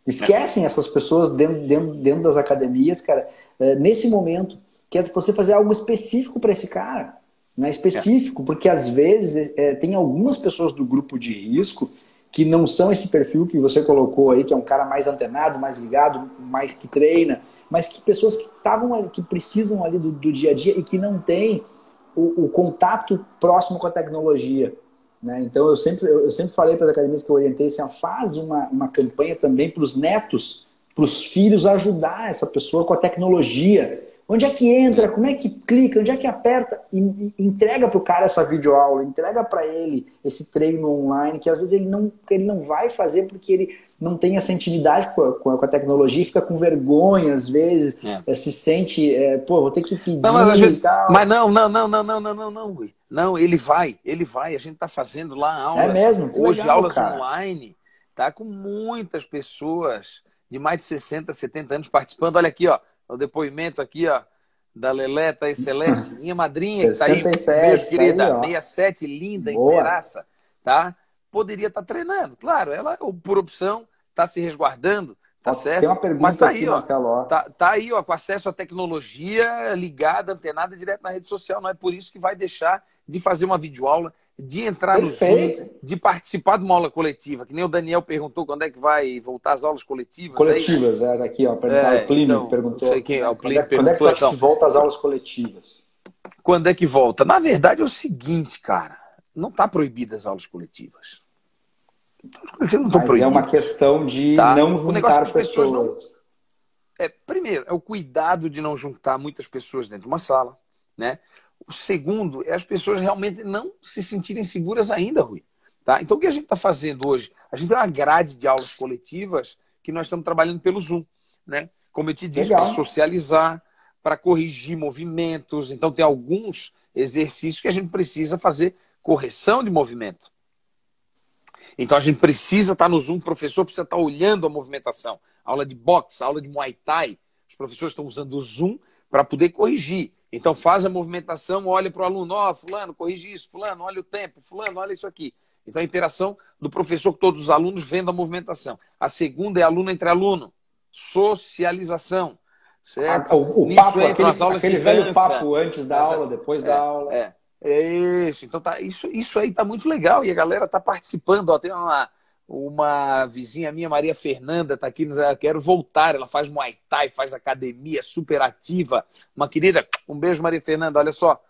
B: Esquecem essas pessoas dentro, dentro, dentro das academias, cara, é, nesse momento, que é você fazer algo específico para esse cara. Né? Específico, porque às vezes é, tem algumas pessoas do grupo de risco que não são esse perfil que você colocou aí, que é um cara mais antenado, mais ligado, mais que treina, mas que pessoas que estavam que precisam ali do, do, dia a dia e que não têm o, o contato próximo com a tecnologia. Né? Então, eu sempre, eu sempre falei para as academias que eu orientei, assim, faz uma, uma campanha também para os netos, para os filhos ajudar essa pessoa com a tecnologia. Onde é que entra? Como é que clica? Onde é que aperta? E, e entrega para o cara essa videoaula, entrega para ele esse treino online, que às vezes ele não, ele não vai fazer porque ele não tem essa intimidade com a, com a, tecnologia, fica com vergonha às vezes, é. É, se sente, é, pô, vou ter que pedir
A: não, mas, vezes, mas não, não, não, não, não, não, não, não, Rui. Não, ele vai, ele vai. A gente está fazendo lá aulas.
B: É mesmo?
A: hoje legal, aulas cara. online, tá? Com muitas pessoas de mais de 60, 70 anos participando. Olha aqui, ó, o depoimento aqui, ó, da tá aí, Celeste, minha madrinha, que tá aí. Beijo, tá querida. Aí, 67, linda, Boa. inteiraça, tá? Poderia estar tá treinando. Claro, ela, por opção, está se resguardando Tá certo?
B: Tem uma pergunta
A: Mas tá
B: aqui,
A: aí, ó, Marcelo. Tá, tá, aí, ó, com acesso à tecnologia ligada, antenada direto na rede social. Não é por isso que vai deixar de fazer uma videoaula, de entrar Perfeito. no Zoom, de participar de uma aula coletiva. Que nem o Daniel perguntou quando é que vai voltar as aulas coletivas.
B: Coletivas, aí, é, aqui, ó. É, o Plínio então, perguntou.
A: Sei quem é, o Plínio
B: quando, é, quando é que, então, que volta as aulas coletivas?
A: Quando é que volta? Na verdade é o seguinte, cara. Não está proibidas as aulas coletivas.
B: Não Mas é uma questão de tá? não juntar é pessoas. Não...
A: É, primeiro, é o cuidado de não juntar muitas pessoas dentro de uma sala. Né? O segundo é as pessoas realmente não se sentirem seguras ainda, Rui. Tá? Então, o que a gente está fazendo hoje? A gente tem uma grade de aulas coletivas que nós estamos trabalhando pelo Zoom. Né? Como eu te disse, para socializar, para corrigir movimentos. Então, tem alguns exercícios que a gente precisa fazer correção de movimento. Então a gente precisa estar no Zoom, o professor precisa estar olhando a movimentação. Aula de boxe, aula de Muay Thai. Os professores estão usando o Zoom para poder corrigir. Então faz a movimentação, olha para o aluno, ó, oh, fulano, corrige isso, fulano, olha o tempo, fulano, olha isso aqui. Então a interação do professor com todos os alunos vendo a movimentação. A segunda é aluno entre aluno, socialização. Certo?
B: o, o papo, aquele, aquele velho papo antes da aula, depois é, da aula.
A: É, é isso. Então tá, isso, isso aí tá muito legal e a galera tá participando. Ó, tem uma, uma vizinha minha, Maria Fernanda, está aqui, ela quero voltar. Ela faz Muay Thai, faz academia, super ativa. Uma querida, um beijo, Maria Fernanda. Olha só,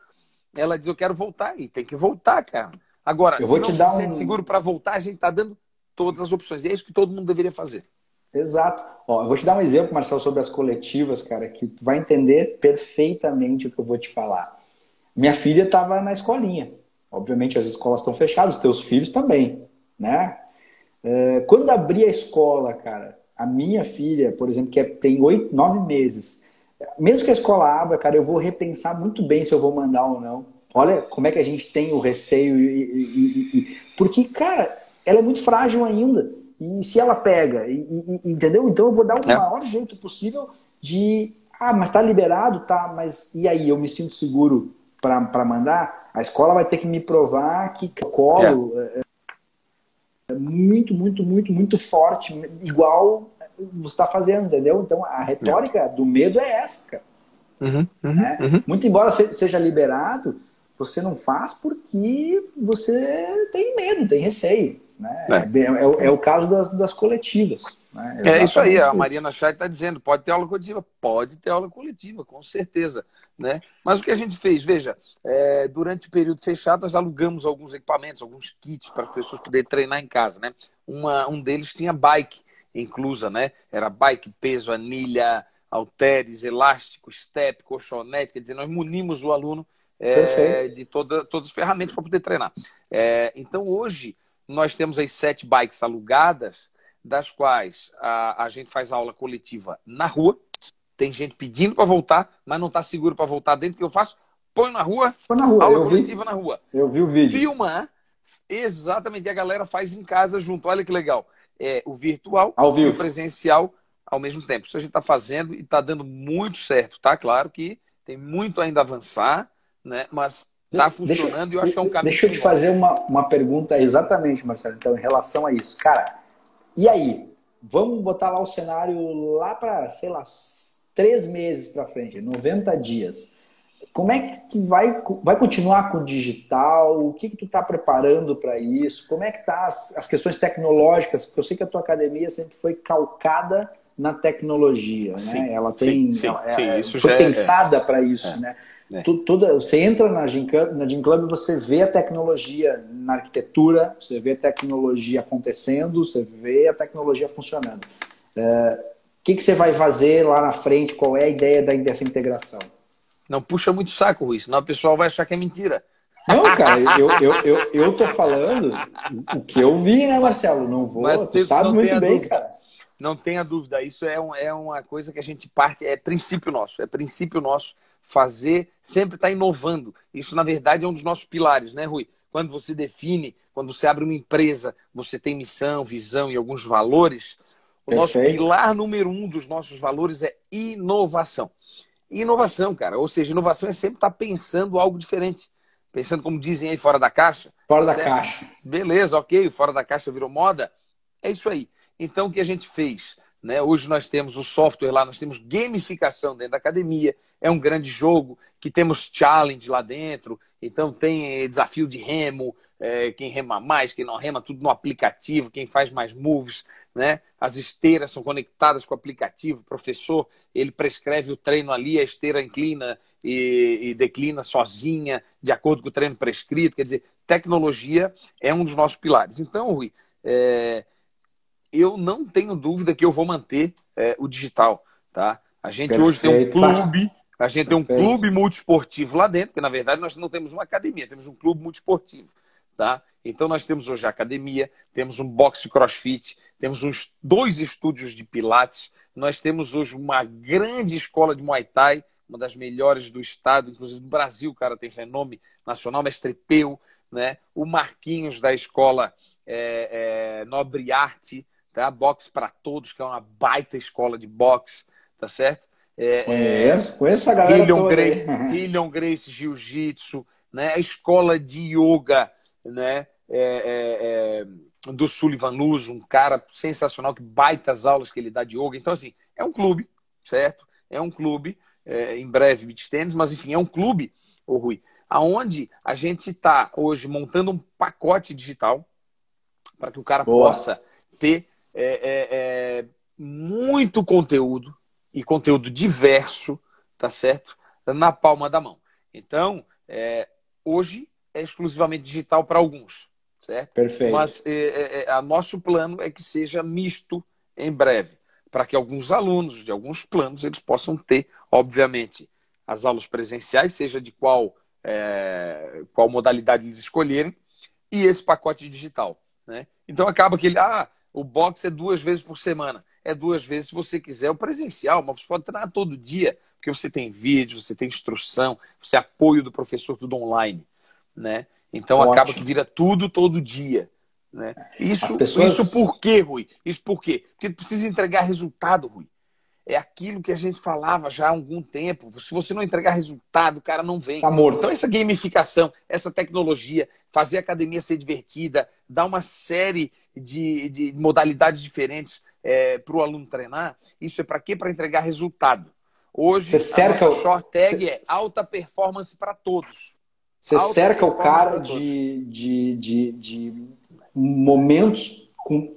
A: ela diz: Eu quero voltar e tem que voltar, cara. Agora, eu vou se te dar se um... seguro para voltar, a gente está dando todas as opções. E é isso que todo mundo deveria fazer.
B: Exato. Ó, eu vou te dar um exemplo, Marcelo, sobre as coletivas, cara, que tu vai entender perfeitamente o que eu vou te falar. Minha filha estava na escolinha. Obviamente as escolas estão fechadas, os teus filhos também, né? É, quando abri a escola, cara, a minha filha, por exemplo, que é, tem oito, nove meses, mesmo que a escola abra, cara, eu vou repensar muito bem se eu vou mandar ou não. Olha como é que a gente tem o receio e, e, e, porque, cara, ela é muito frágil ainda. E se ela pega, entendeu? Então eu vou dar o é. maior jeito possível de, ah, mas tá liberado, tá, mas e aí, eu me sinto seguro para mandar? A escola vai ter que me provar que o colo é. é muito, muito, muito, muito forte, igual você está fazendo, entendeu? Então a retórica do medo é essa, cara. Uhum, uhum, né? uhum. Muito embora seja liberado, você não faz porque você tem medo, tem receio. Né? É. É, é, é o caso das, das coletivas. Né?
A: É isso aí, a Mariana Chay está dizendo, pode ter aula coletiva? Pode ter aula coletiva, com certeza. Né? Mas o que a gente fez, veja, é, durante o período fechado, nós alugamos alguns equipamentos, alguns kits para as pessoas poderem treinar em casa. Né? Uma, um deles tinha bike inclusa, né? Era bike, peso, anilha, halteres, elástico, step, colchonete, quer dizer, nós munimos o aluno é, de toda, todas as ferramentas para poder treinar. É, então, hoje, nós temos as sete bikes alugadas, das quais a, a gente faz aula coletiva na rua. Tem gente pedindo para voltar, mas não está seguro para voltar dentro. Que eu faço? Põe na rua,
B: Põe na rua.
A: aula
B: eu
A: coletiva
B: vi,
A: na rua.
B: Eu vi o vídeo.
A: Filma, exatamente, a galera faz em casa junto. Olha que legal. É o virtual
B: Ao
A: e o presencial ao mesmo tempo. Isso a gente está fazendo e está dando muito certo, tá? Claro que tem muito ainda a avançar, né? Mas está funcionando deixa, e eu acho que é um caminho.
B: Deixa eu te fazer uma, uma pergunta exatamente, Marcelo, então, em relação a isso. Cara, e aí? Vamos botar lá o cenário lá para, sei lá, três meses para frente, 90 dias. Como é que tu vai, vai continuar com o digital? O que, que tu está preparando para isso? Como é que tá as, as, questões tecnológicas? Porque eu sei que a tua academia sempre foi calcada na tecnologia, né? sim, né? Ela tem, sim, ela, sim, é, foi é, pensada é, para isso, é. né? É. Toda, você entra na Gym, Club, na Gym Club você vê a tecnologia na arquitetura, você vê a tecnologia acontecendo, você vê a tecnologia funcionando. O é, que, que você vai fazer lá na frente? Qual é a ideia dessa integração?
A: Não puxa muito saco, Rui, senão o pessoal vai achar que é mentira.
B: Não, cara, eu, eu, eu, eu tô falando o que eu vi, né, Marcelo? Não vou, Mas tu sabe muito bem, dúvida. cara.
A: Não tenha dúvida, isso é, um, é uma coisa que a gente parte, é princípio nosso, é princípio nosso fazer, sempre estar tá inovando. Isso, na verdade, é um dos nossos pilares, né, Rui? Quando você define, quando você abre uma empresa, você tem missão, visão e alguns valores. O Perfeito. nosso pilar número um dos nossos valores é inovação. Inovação, cara. Ou seja, inovação é sempre estar tá pensando algo diferente. Pensando, como dizem aí, fora da caixa.
B: Fora da caixa.
A: Beleza, ok. Fora da caixa virou moda. É isso aí. Então, o que a gente fez? Né? Hoje nós temos o software lá, nós temos gamificação dentro da academia, é um grande jogo que temos challenge lá dentro, então tem desafio de remo, é, quem rema mais, quem não rema, tudo no aplicativo, quem faz mais moves, né? As esteiras são conectadas com o aplicativo, o professor ele prescreve o treino ali, a esteira inclina e, e declina sozinha, de acordo com o treino prescrito. Quer dizer, tecnologia é um dos nossos pilares. Então, Rui, é, eu não tenho dúvida que eu vou manter é, o digital, tá? A gente Perfeito. hoje tem um clube, a gente Perfeito. tem um clube multiesportivo lá dentro, porque na verdade nós não temos uma academia, temos um clube multiesportivo, tá? Então nós temos hoje a academia, temos um box de crossfit, temos uns dois estúdios de pilates, nós temos hoje uma grande escola de Muay Thai, uma das melhores do estado, inclusive do Brasil, cara, tem renome nacional, mestre Peu, né? O Marquinhos da escola é, é, Nobre Arte, tá? Boxe para Todos, que é uma baita escola de boxe, tá certo?
B: É, conheço, é, conheço a galera
A: toda. Grace, Hillion Grace Jiu-Jitsu, né? a escola de yoga né? É, é, do Sullivan Luz, um cara sensacional, que baita as aulas que ele dá de yoga. Então, assim, é um clube, certo? É um clube, é, em breve beach tênis, mas enfim, é um clube, ô Rui, aonde a gente está hoje montando um pacote digital para que o cara Boa. possa ter é, é, é, muito conteúdo e conteúdo diverso, tá certo? Na palma da mão. Então, é, hoje é exclusivamente digital para alguns, certo?
B: Perfeito.
A: Mas é, é, a nosso plano é que seja misto em breve, para que alguns alunos de alguns planos eles possam ter, obviamente, as aulas presenciais, seja de qual, é, qual modalidade eles escolherem, e esse pacote digital. Né? Então acaba que ele, ah, o box é duas vezes por semana. É duas vezes se você quiser o presencial, mas você pode treinar todo dia, porque você tem vídeo, você tem instrução, você tem apoio do professor tudo online né? Então Ótimo. acaba que vira tudo todo dia. Né? Isso, pessoas... isso por quê, Rui? Isso por quê? Porque precisa entregar resultado, Rui. É aquilo que a gente falava já há algum tempo. Se você não entregar resultado, o cara não vem.
B: Tá morto.
A: Então, essa gamificação, essa tecnologia, fazer a academia ser divertida, dar uma série de, de modalidades diferentes é, para o aluno treinar, isso é para quê? Para entregar resultado. Hoje,
B: Você cerca
A: a short tag Você... é alta performance para todos.
B: Você cerca o cara de, de, de, de momentos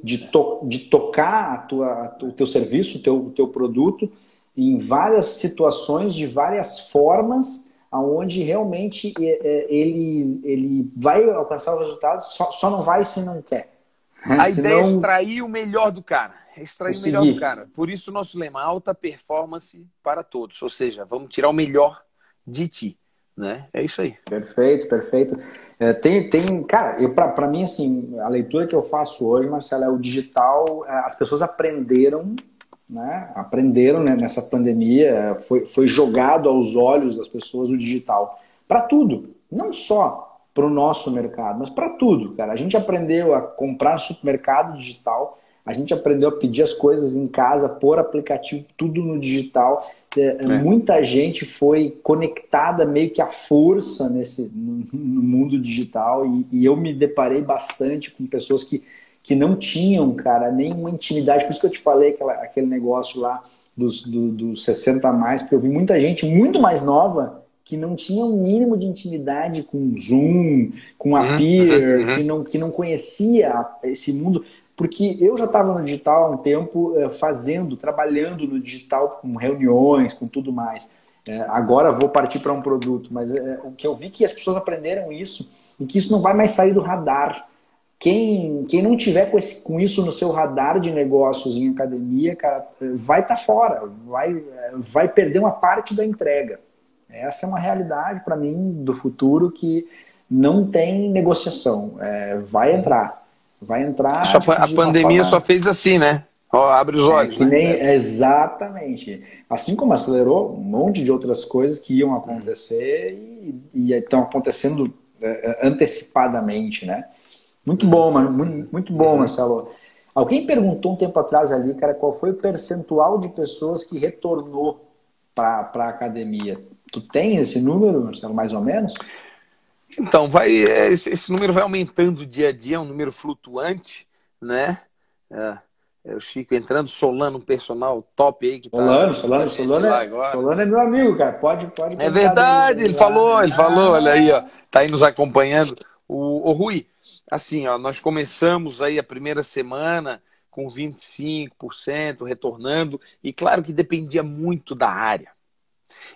B: de, to, de tocar a tua, o teu serviço, o teu, o teu produto, em várias situações, de várias formas, aonde realmente é, é, ele, ele vai alcançar o resultado, só, só não vai se não quer.
A: A Senão... ideia é extrair o melhor do cara. É extrair Conseguir. o melhor do cara. Por isso, o nosso lema, alta performance para todos. Ou seja, vamos tirar o melhor de ti. Né? É isso aí.
B: Perfeito, perfeito. É, tem, tem, cara, para mim, assim, a leitura que eu faço hoje, Marcelo, é o digital. É, as pessoas aprenderam, né? Aprenderam né, nessa pandemia, foi, foi jogado aos olhos das pessoas o digital. Para tudo, não só para o nosso mercado, mas para tudo, cara. A gente aprendeu a comprar no supermercado digital, a gente aprendeu a pedir as coisas em casa, pôr aplicativo, tudo no digital. É, é. Muita gente foi conectada meio que à força nesse, no, no mundo digital e, e, eu me deparei bastante com pessoas que, que não tinham, cara, nenhuma intimidade. Por isso que eu te falei aquela, aquele negócio lá dos, do, dos 60 a mais, porque eu vi muita gente muito mais nova que não tinha um mínimo de intimidade com Zoom, com a uhum, Peer, uhum. que, não, que não conhecia esse mundo porque eu já estava no digital há um tempo eh, fazendo, trabalhando no digital com reuniões, com tudo mais. É, agora vou partir para um produto, mas é, o que eu vi que as pessoas aprenderam isso e que isso não vai mais sair do radar. Quem, quem não tiver com, esse, com isso no seu radar de negócios em academia, cara, vai estar tá fora, vai, vai perder uma parte da entrega. Essa é uma realidade para mim do futuro que não tem negociação. É, vai entrar vai entrar.
A: Só, tipo, a pandemia só fez assim, né? Ó, abre os é, olhos.
B: É, nem? Exatamente. Assim como acelerou um monte de outras coisas que iam acontecer e, e estão acontecendo é, é, antecipadamente, né? Muito bom, mano. Muito, muito bom, uhum. Marcelo. Alguém perguntou um tempo atrás ali, cara, qual foi o percentual de pessoas que retornou para a academia. Tu tem esse número, Marcelo, mais ou menos?
A: Então, vai, é, esse, esse, número vai aumentando dia a dia, é um número flutuante, né? É, é o Chico entrando, Solano, um personal top aí. Que
B: tá Solano, Solano, Solano, é, Solano é meu amigo, cara. Pode, pode.
A: É verdade, ele falou, ele ah, falou, olha aí, ó. Tá aí nos acompanhando. O, o Rui, assim, ó, nós começamos aí a primeira semana com 25% retornando, e claro que dependia muito da área.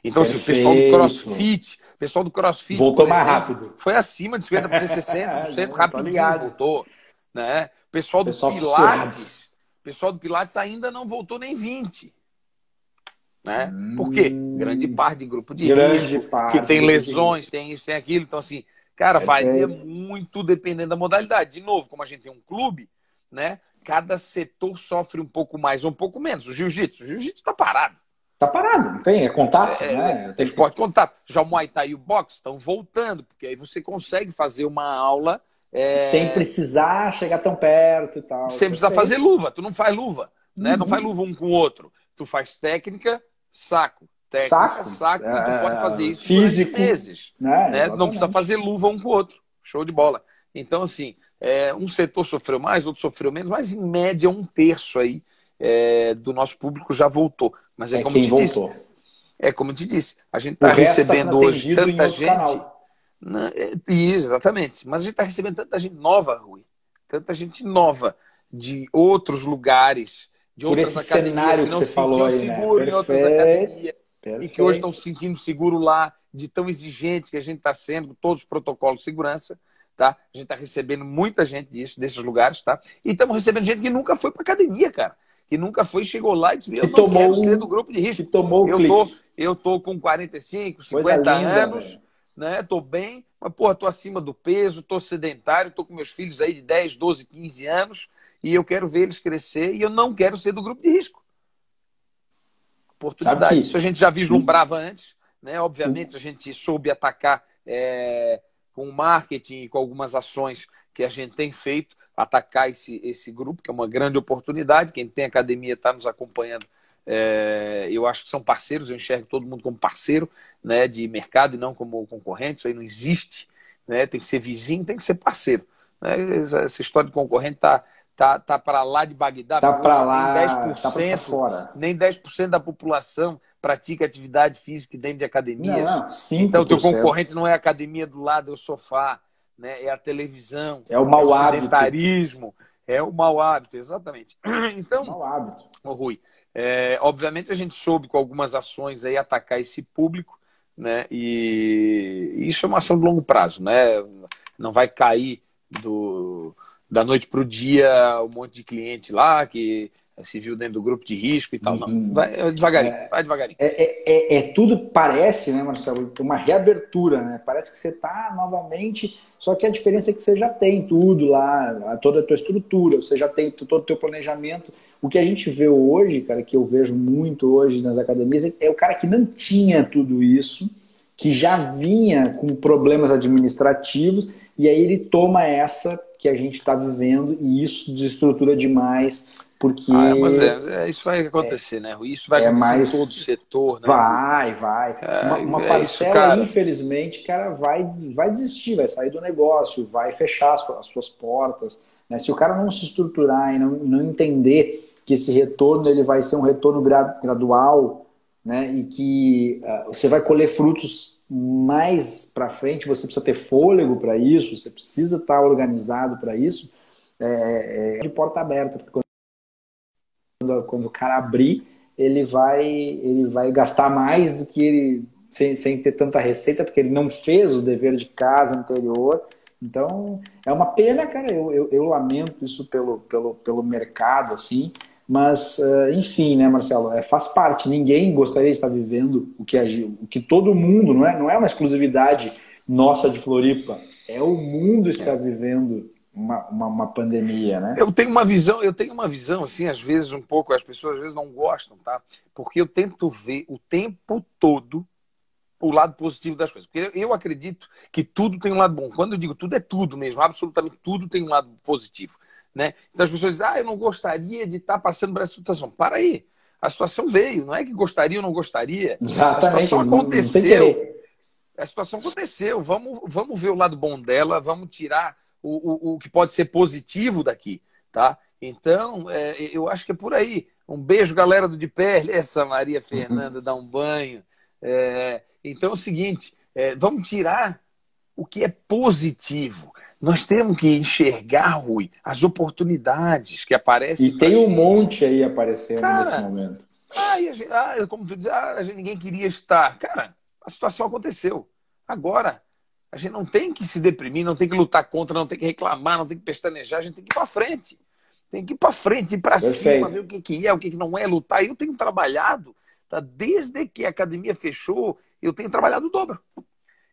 A: Então, assim, o pessoal do CrossFit, pessoal do CrossFit.
B: Voltou mais rápido.
A: Foi acima de 50%, 60%, rapidinho voltou. Né? O pessoal do pessoal Pilates. pessoal do Pilates ainda não voltou nem 20%. Né? Hum, Por quê? Grande parte de grupo de risco, parte, que tem lesões, tem isso, tem aquilo. Então, assim, cara, é varia muito dependendo da modalidade. De novo, como a gente tem um clube, né? Cada setor sofre um pouco mais ou um pouco menos. O jiu-jitsu, o jiu-jitsu está parado.
B: Tá parado, não tem, é contato, é, né?
A: Tem esporte contato. Já o Muay Thai e o boxe estão voltando, porque aí você consegue fazer uma aula. É...
B: Sem precisar chegar tão perto e tal.
A: Sem precisar fazer luva, tu não faz luva, né? Uhum. Não faz luva um com o outro. Tu faz técnica saco. Técnica, saco, saco é, e tu pode fazer isso
B: físico,
A: meses. Né? né? Não precisa fazer luva um com o outro. Show de bola. Então, assim, é, um setor sofreu mais, outro sofreu menos, mas em média um terço aí é, do nosso público já voltou. Mas é,
B: é como quem voltou.
A: Disse, é como eu te disse, a gente está tá recebendo tá hoje tanta gente. Na, é, isso, exatamente. Mas a gente está recebendo tanta gente nova, Rui. Tanta gente nova de outros lugares, de
B: Por
A: outras
B: academias que não
A: se
B: sentiam
A: aí,
B: né?
A: seguro né? em outras academias. Perfeito. E que hoje estão se sentindo seguro lá, de tão exigente que a gente está sendo, com todos os protocolos de segurança. Tá? A gente está recebendo muita gente disso, desses lugares, tá? E estamos recebendo gente que nunca foi para academia, cara. Que nunca foi, chegou lá e disse: Eu não tomou quero ser do grupo de risco.
B: tomou
A: eu, tô, eu tô com 45, 50 linda, anos, véio. né? Tô bem, mas, porra, tô acima do peso, tô sedentário, tô com meus filhos aí de 10, 12, 15 anos e eu quero ver eles crescer e eu não quero ser do grupo de risco. Oportunidade. Isso a gente já vislumbrava antes, né? Obviamente a gente soube atacar. É com o marketing e com algumas ações que a gente tem feito, atacar esse, esse grupo, que é uma grande oportunidade. Quem tem academia está nos acompanhando. É, eu acho que são parceiros, eu enxergo todo mundo como parceiro né, de mercado e não como concorrente. Isso aí não existe. Né, tem que ser vizinho, tem que ser parceiro. Né? Essa história de concorrente está tá, tá para lá de Bagdá.
B: Tá para lá,
A: nem 10%, tá pra
B: fora.
A: Nem 10% da população pratica atividade física dentro de academias.
B: Não, não,
A: então, o teu concorrente não é a academia do lado, é o sofá, né? é a televisão,
B: é o mau
A: é o
B: hábito.
A: sedentarismo, é o mau hábito, exatamente. Então,
B: mau hábito.
A: Oh, Rui, é, obviamente a gente soube com algumas ações aí atacar esse público, né? E isso é uma ação de longo prazo, né? Não vai cair do, da noite para o dia um monte de cliente lá que se viu dentro do grupo de risco e tal. Não, uhum. vai é devagarinho, é, vai devagarinho.
B: É, é, é, é, tudo, parece, né, Marcelo, uma reabertura, né? Parece que você está novamente, só que a diferença é que você já tem tudo lá, toda a tua estrutura, você já tem todo o teu planejamento. O que a gente vê hoje, cara, que eu vejo muito hoje nas academias, é o cara que não tinha tudo isso, que já vinha com problemas administrativos, e aí ele toma essa que a gente está vivendo e isso desestrutura demais porque.
A: Ah, mas é, é, isso vai acontecer, é, né, Isso vai
B: é
A: acontecer
B: mais...
A: em todo o setor, né?
B: Vai, vai. É, uma, uma é parcela, isso, infelizmente, cara, vai, vai desistir, vai sair do negócio, vai fechar as, as suas portas. Né? Se o cara não se estruturar e não, não entender que esse retorno ele vai ser um retorno gradual, né? E que uh, você vai colher frutos mais para frente, você precisa ter fôlego para isso, você precisa estar organizado para isso, é, é, de porta aberta. Porque quando, quando o cara abrir, ele vai, ele vai gastar mais do que ele sem, sem ter tanta receita, porque ele não fez o dever de casa anterior. Então, é uma pena, cara. Eu, eu, eu lamento isso pelo, pelo, pelo mercado, assim. Mas, uh, enfim, né, Marcelo? É, faz parte. Ninguém gostaria de estar vivendo o que, o que todo mundo, não é, não é uma exclusividade nossa de Floripa. É o mundo está é. vivendo uma, uma, uma, pandemia, né?
A: Eu tenho uma visão, eu tenho uma visão, assim, às vezes um pouco, as pessoas às vezes não gostam, tá? Porque eu tento ver o tempo todo o lado positivo das coisas. Porque eu acredito que tudo tem um lado bom. Quando eu digo tudo, é tudo mesmo, absolutamente tudo tem um lado positivo. Né? Então as pessoas dizem, ah, eu não gostaria de estar passando por essa situação. Para aí. A situação veio, não é que gostaria ou não gostaria.
B: Exatamente.
A: A situação aconteceu. A situação aconteceu. Vamos, vamos ver o lado bom dela, vamos tirar o, o, o que pode ser positivo daqui, tá? Então, é, eu acho que é por aí. Um beijo, galera do De Pé. Essa Maria Fernanda dá um banho. É, então é o seguinte: é, vamos tirar o que é positivo. Nós temos que enxergar, Rui, as oportunidades que aparecem.
B: E tem um gente. monte aí aparecendo Cara, nesse momento.
A: Ah, gente, como tu diz, ah, ninguém queria estar. Cara, a situação aconteceu. Agora, a gente não tem que se deprimir, não tem que lutar contra, não tem que reclamar, não tem que pestanejar, a gente tem que ir para frente. Tem que ir para frente, ir para cima, ver o que, que é, o que, que não é, lutar. Eu tenho trabalhado, tá? desde que a academia fechou, eu tenho trabalhado o dobro.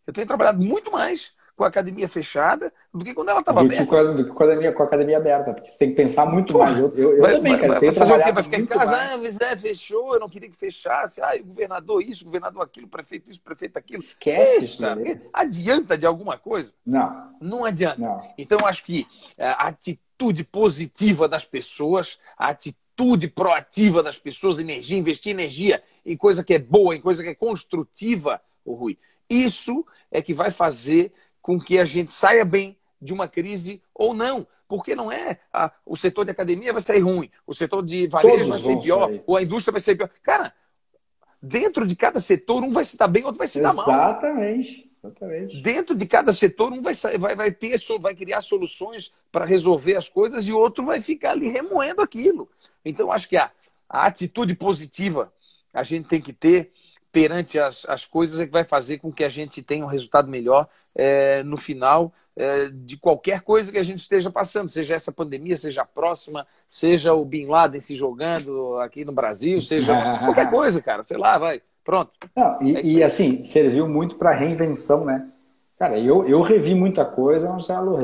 A: Eu tenho trabalhado muito mais com a academia fechada do que quando ela estava aberta.
B: Do que com a, academia, com a academia aberta, porque você tem que pensar muito mais. Eu, eu, eu
A: vai,
B: também,
A: cara. Vai, fazer o quê? Vai ficar em casa? Ah, mas é, fechou, eu não queria que fechasse. Ah, o governador isso, o governador aquilo, o prefeito isso, o prefeito aquilo.
B: Esquece isso.
A: Adianta de alguma coisa?
B: Não.
A: Não adianta.
B: Não.
A: Então, eu acho que é, a atitude positiva das pessoas, a atitude proativa das pessoas, energia, investir energia em coisa que é boa, em coisa que é construtiva, o Rui. Isso é que vai fazer com que a gente saia bem de uma crise ou não. Porque não é a, o setor de academia vai sair ruim, o setor de varejo Todos vai ser pior, sair. ou a indústria vai ser pior. Cara, dentro de cada setor, um vai se dar bem, outro vai se
B: Exatamente.
A: dar
B: mal. Exatamente. Exatamente.
A: Dentro de cada setor, um vai, vai, vai, ter, vai criar soluções para resolver as coisas e outro vai ficar ali remoendo aquilo. Então, acho que a, a atitude positiva a gente tem que ter perante as, as coisas é que vai fazer com que a gente tenha um resultado melhor é, no final é, de qualquer coisa que a gente esteja passando, seja essa pandemia, seja a próxima, seja o Bin Laden se jogando aqui no Brasil, seja qualquer coisa, cara, sei lá, vai, pronto.
B: Não, e, é e assim, serviu muito para reinvenção, né? Cara, eu, eu revi muita coisa, Marcelo,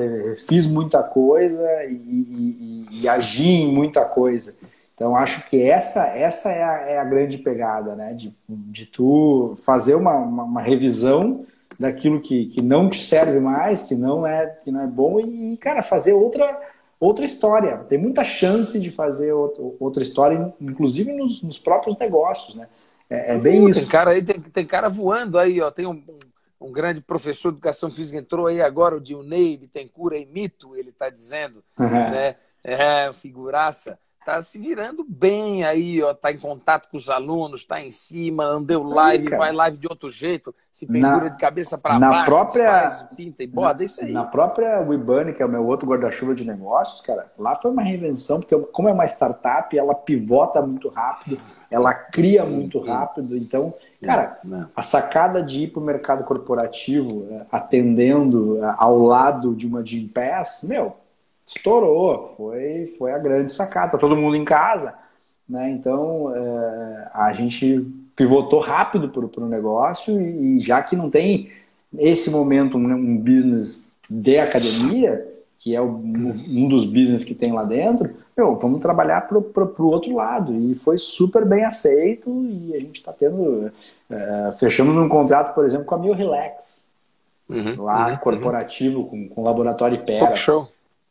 B: fiz muita coisa e, e, e, e agi em muita coisa. Então, acho que essa, essa é, a, é a grande pegada, né? De, de tu fazer uma, uma, uma, revisão daquilo que, que não te serve mais, que não é, que não é bom, e, cara, fazer outra, outra história. Tem muita chance de fazer outra, outra história, inclusive nos, nos próprios negócios, né? É, é bem isso.
A: Tem cara aí, tem, tem cara voando aí, ó. Tem um, um, grande professor de educação física entrou aí agora, o Dilnei cura e Mito, ele está dizendo, uhum. né? É, figuraça tá se virando bem aí, ó, tá em contato com os alunos, tá em cima, andeu live, vai live de outro jeito, se pendura na, de cabeça para baixo,
B: própria,
A: faz, pinta e borda,
B: na,
A: isso aí.
B: Na própria Webani, que é o meu outro guarda-chuva de negócios, cara, lá foi uma reinvenção, porque como é uma startup, ela pivota muito rápido, ela cria muito rápido, então, cara, a sacada de ir para o mercado corporativo, é, atendendo é, ao lado de uma Jim Pass, meu, estourou, foi, foi a grande sacada, tá todo mundo em casa, né? Então é, a gente pivotou rápido para o negócio e, e, já que não tem esse momento um, um business de academia, que é o, um dos business que tem lá dentro, meu, vamos trabalhar para o outro lado. E foi super bem aceito e a gente está tendo. É, fechamos um contrato, por exemplo, com a Mil Relax, uhum, lá uhum, corporativo, uhum. Com, com o laboratório Ipera.
A: show.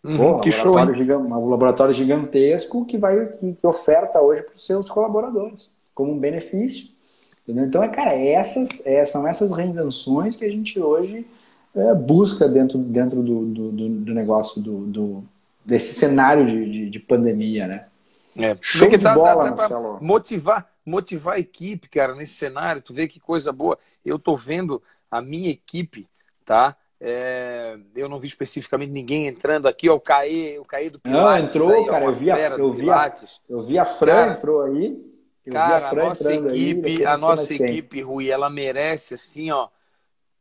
B: Uhum, que show, um laboratório gigantesco que vai que, que oferta hoje para os seus colaboradores como um benefício. Entendeu? Então, é, cara, essas, é, são essas reinvenções que a gente hoje é, busca dentro, dentro do, do, do negócio, do, do, desse cenário de, de, de pandemia, né?
A: É, Show que dá, bola, dá, dá motivar, motivar a equipe, cara, nesse cenário. Tu vê que coisa boa. Eu tô vendo a minha equipe, tá? É, eu não vi especificamente ninguém entrando aqui, ó, o Caê, o Caê do
B: Pilates. Não, entrou, aí, cara, eu vi, a, eu, vi a, eu vi a Fran cara, entrou aí.
A: cara, a, a, nossa equipe, aí, a nossa equipe, Rui, ela merece assim, ó,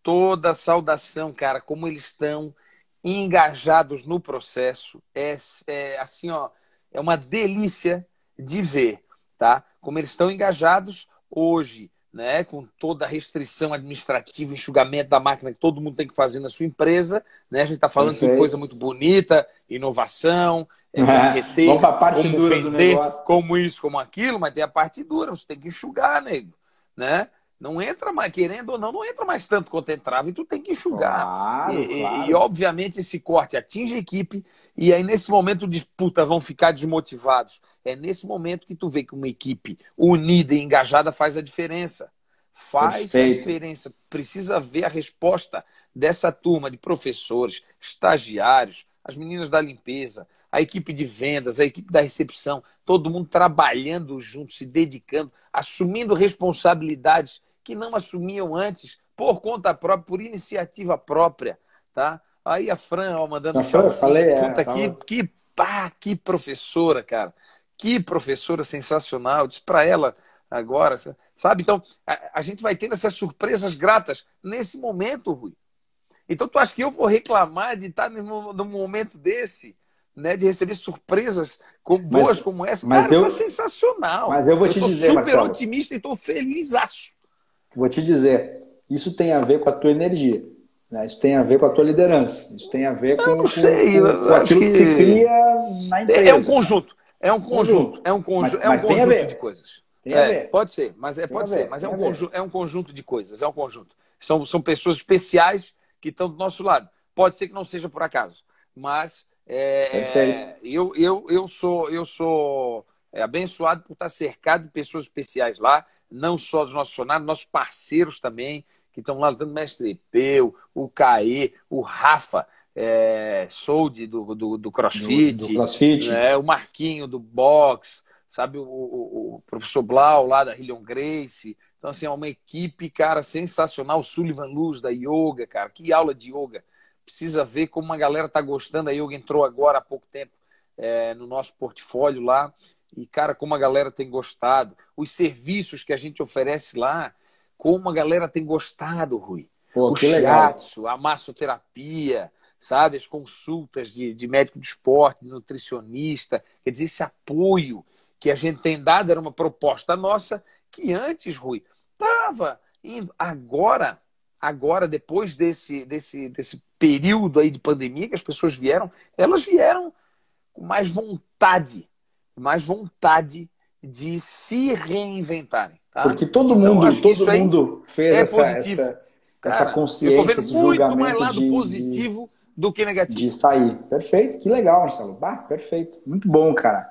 A: toda a saudação, cara, como eles estão engajados no processo. É, é assim, ó, é uma delícia de ver, tá? Como eles estão engajados hoje né, com toda a restrição administrativa, enxugamento da máquina que todo mundo tem que fazer na sua empresa. Né? A gente está falando de coisa muito bonita, inovação, é,
B: reter, Vamos para a parte
A: como
B: dura
A: vender, como isso, como aquilo, mas tem a parte dura, você tem que enxugar, nego. Né? Não entra mais, querendo ou não, não entra mais tanto quanto entrava e tu tem que enxugar.
B: Claro,
A: e,
B: claro.
A: e, obviamente, esse corte atinge a equipe e aí, nesse momento, disputa vão ficar desmotivados. É nesse momento que tu vê que uma equipe unida e engajada faz a diferença. Faz Perfeito. a diferença. Precisa ver a resposta dessa turma de professores, estagiários, as meninas da limpeza, a equipe de vendas, a equipe da recepção, todo mundo trabalhando junto, se dedicando, assumindo responsabilidades que não assumiam antes por conta própria, por iniciativa própria, tá? Aí a Fran, ó, mandando
B: um Fran, falei, é,
A: puta, que, que, pá, que professora, cara. Que professora sensacional. Diz para ela agora, sabe? Então, a, a, gente vai tendo essas surpresas gratas nesse momento, Rui. Então, tu acha que eu vou reclamar de estar num, num momento desse? né, de receber surpresas com, boas mas, como essa. Mas Cara, eu, tá sensacional.
B: Mas eu vou te eu dizer,
A: super
B: Marcelo,
A: otimista e estou felizaço.
B: Vou te dizer, isso tem a ver com a tua energia. Né? Isso tem a ver com a tua liderança. Isso tem a ver com,
A: não sei, com, com,
B: com aquilo que... que... se cria na empresa.
A: É um conjunto. É um conjunto. É um, conju... mas, é um conjunto de coisas. É, pode ser, mas é, pode ser, mas é um, conjunto, é um conjunto de coisas, é um conjunto. São, são pessoas especiais que estão do nosso lado. Pode ser que não seja por acaso, mas é, é, eu, eu, eu sou, eu sou é, abençoado por estar cercado de pessoas especiais lá. Não só dos nossos funcionários, nossos parceiros também, que estão lá, o Mestre Peu, o Caê, o Rafa, é, Sold do, do, do CrossFit, do, do
B: CrossFit.
A: Né, o Marquinho do Box, sabe, o, o, o professor Blau lá da Hillion Grace. Então, assim, é uma equipe, cara, sensacional. O Sullivan Luz da Yoga, cara, que aula de yoga. Precisa ver como uma galera tá gostando. A Yoga entrou agora há pouco tempo é, no nosso portfólio lá. E, cara, como a galera tem gostado. Os serviços que a gente oferece lá, como a galera tem gostado, Rui. Pô, o shiatsu, a massoterapia, sabe? As consultas de, de médico de esporte, de nutricionista. Quer dizer, esse apoio que a gente tem dado era uma proposta nossa que antes, Rui, estava indo. Agora, agora, depois desse, desse, desse período aí de pandemia que as pessoas vieram, elas vieram com mais vontade, mais vontade de se reinventarem. Tá?
B: Porque todo então, mundo, todo mundo fez é essa, positivo. essa, Cara, essa consciência. Eu vendo
A: muito mais lado de, positivo de, do que negativo.
B: De sair. Perfeito, que legal, Marcelo. Bah, perfeito. Muito bom, cara.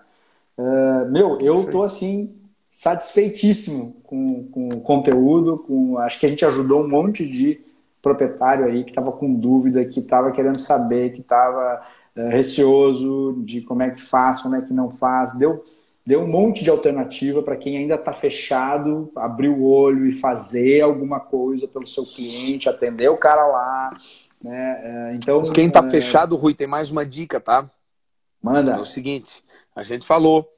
B: Uh, meu, eu Perfeito. tô assim, satisfeitíssimo com, com o conteúdo. Com, acho que a gente ajudou um monte de proprietário aí que estava com dúvida, que estava querendo saber, que estava eh, receoso de como é que faz, como é que não faz. Deu deu um monte de alternativa para quem ainda está fechado, abrir o olho e fazer alguma coisa pelo seu cliente, atender o cara lá. Né? É, então,
A: quem está é... fechado, Rui, tem mais uma dica, tá?
B: Manda.
A: É o seguinte: a gente falou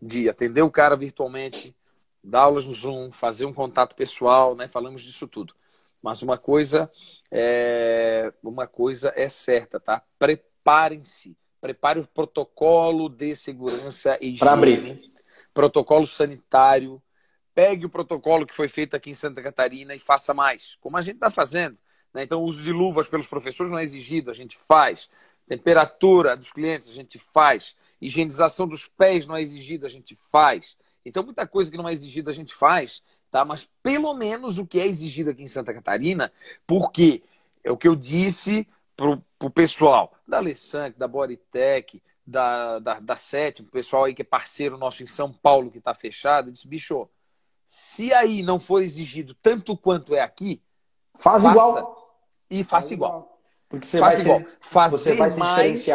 A: de atender o cara virtualmente, dar aulas no Zoom, fazer um contato pessoal, né? Falamos disso tudo. Mas uma coisa é uma coisa é certa, tá? Preparem-se prepare o protocolo de segurança e higiene, protocolo sanitário, pegue o protocolo que foi feito aqui em Santa Catarina e faça mais, como a gente está fazendo. Né? Então, o uso de luvas pelos professores não é exigido, a gente faz. Temperatura dos clientes, a gente faz. Higienização dos pés não é exigida, a gente faz. Então, muita coisa que não é exigida, a gente faz, tá? Mas pelo menos o que é exigido aqui em Santa Catarina, porque é o que eu disse para o pessoal da Alessank, da Bodytech, da, da, da Sete, o pessoal aí que é parceiro nosso em São Paulo que está fechado, disse, bicho, se aí não for exigido tanto quanto é aqui,
B: faz igual.
A: E faça igual. igual.
B: Porque você faz vai igual.
A: Se, Fazer você vai mais,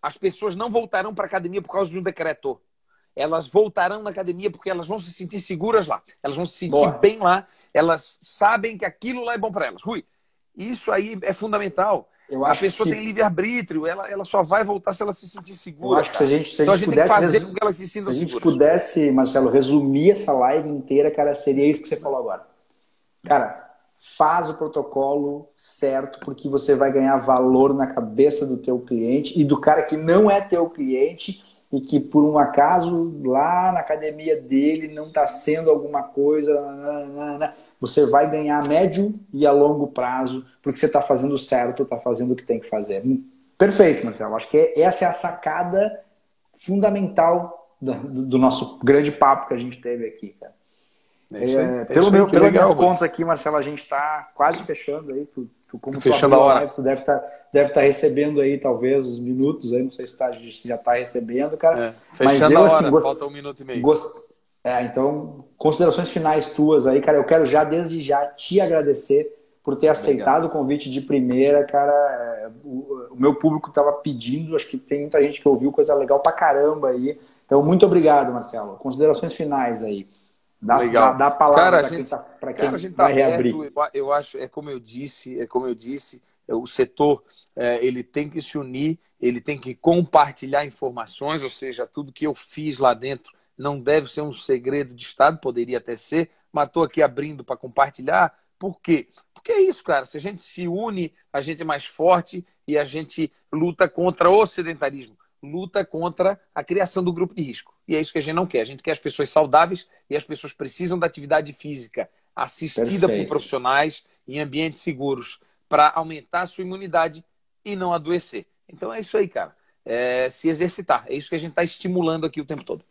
A: as pessoas não voltarão para a academia por causa de um decreto. Elas voltarão na academia porque elas vão se sentir seguras lá. Elas vão se sentir Boa. bem lá. Elas sabem que aquilo lá é bom para elas. Rui, isso aí é fundamental. Eu a pessoa tem livre-arbítrio, ela, ela só vai voltar se ela se sentir segura.
B: Eu acho que se a gente, se então a gente, pudesse, fazer com que ela se sinta Se a gente segura. pudesse, Marcelo, resumir essa live inteira, cara, seria isso que você falou agora. Cara, faz o protocolo certo, porque você vai ganhar valor na cabeça do teu cliente e do cara que não é teu cliente e que por um acaso lá na academia dele não está sendo alguma coisa, você vai ganhar a médio e a longo prazo, porque você está fazendo certo, está fazendo o que tem que fazer. Perfeito, Marcelo. Acho que essa é a sacada fundamental do, nosso grande papo que a gente teve aqui, cara. É, é, pelo meu, pelo legal, contas aqui, Marcelo, a gente está quase fechando aí. Tu, tu como
A: fechando a hora. Live,
B: tu deve estar tá, deve tá recebendo aí, talvez, os minutos aí. Não sei se, tá, se já está recebendo, cara. É,
A: fechando Mas eu, a hora, assim, gost... falta um minuto e meio. Gost...
B: É, então, considerações finais tuas aí, cara. Eu quero já, desde já, te agradecer por ter aceitado Legal. o convite de primeira, cara. O, o meu público estava pedindo, acho que tem muita gente que ouviu coisa legal pra caramba aí. Então, muito obrigado, Marcelo. Considerações finais aí. Dá, Legal. dá, palavra para quem, tá, quem cara, a gente tá vai aberto, reabrir.
A: Eu acho, é como eu disse, é como eu disse, é, o setor é, ele tem que se unir, ele tem que compartilhar informações, ou seja, tudo que eu fiz lá dentro não deve ser um segredo de Estado, poderia até ser, mas estou aqui abrindo para compartilhar. Por quê? Porque é isso, cara. Se a gente se une, a gente é mais forte e a gente luta contra o sedentarismo, luta contra a criação do grupo de risco. E é isso que a gente não quer. A gente quer as pessoas saudáveis e as pessoas precisam da atividade física assistida Perfeito. por profissionais em ambientes seguros para aumentar a sua imunidade e não adoecer. Então é isso aí, cara. É se exercitar. É isso que a gente está estimulando aqui o tempo todo.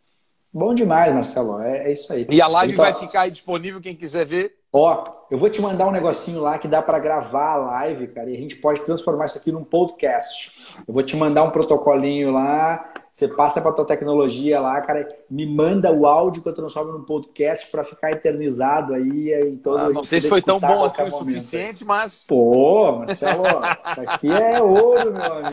B: Bom demais, Marcelo. É, é isso aí.
A: E a live tá... vai ficar aí disponível, quem quiser ver.
B: Ó, eu vou te mandar um negocinho lá que dá para gravar a live, cara, e a gente pode transformar isso aqui num podcast. Eu vou te mandar um protocolinho lá Você passa para tua tecnologia lá, cara, me manda o áudio quando transforma no podcast para ficar eternizado aí. aí todo,
A: ah, não sei se foi tão bom assim o suficiente, mas.
B: Pô, Marcelo, isso aqui é ouro, meu amigo.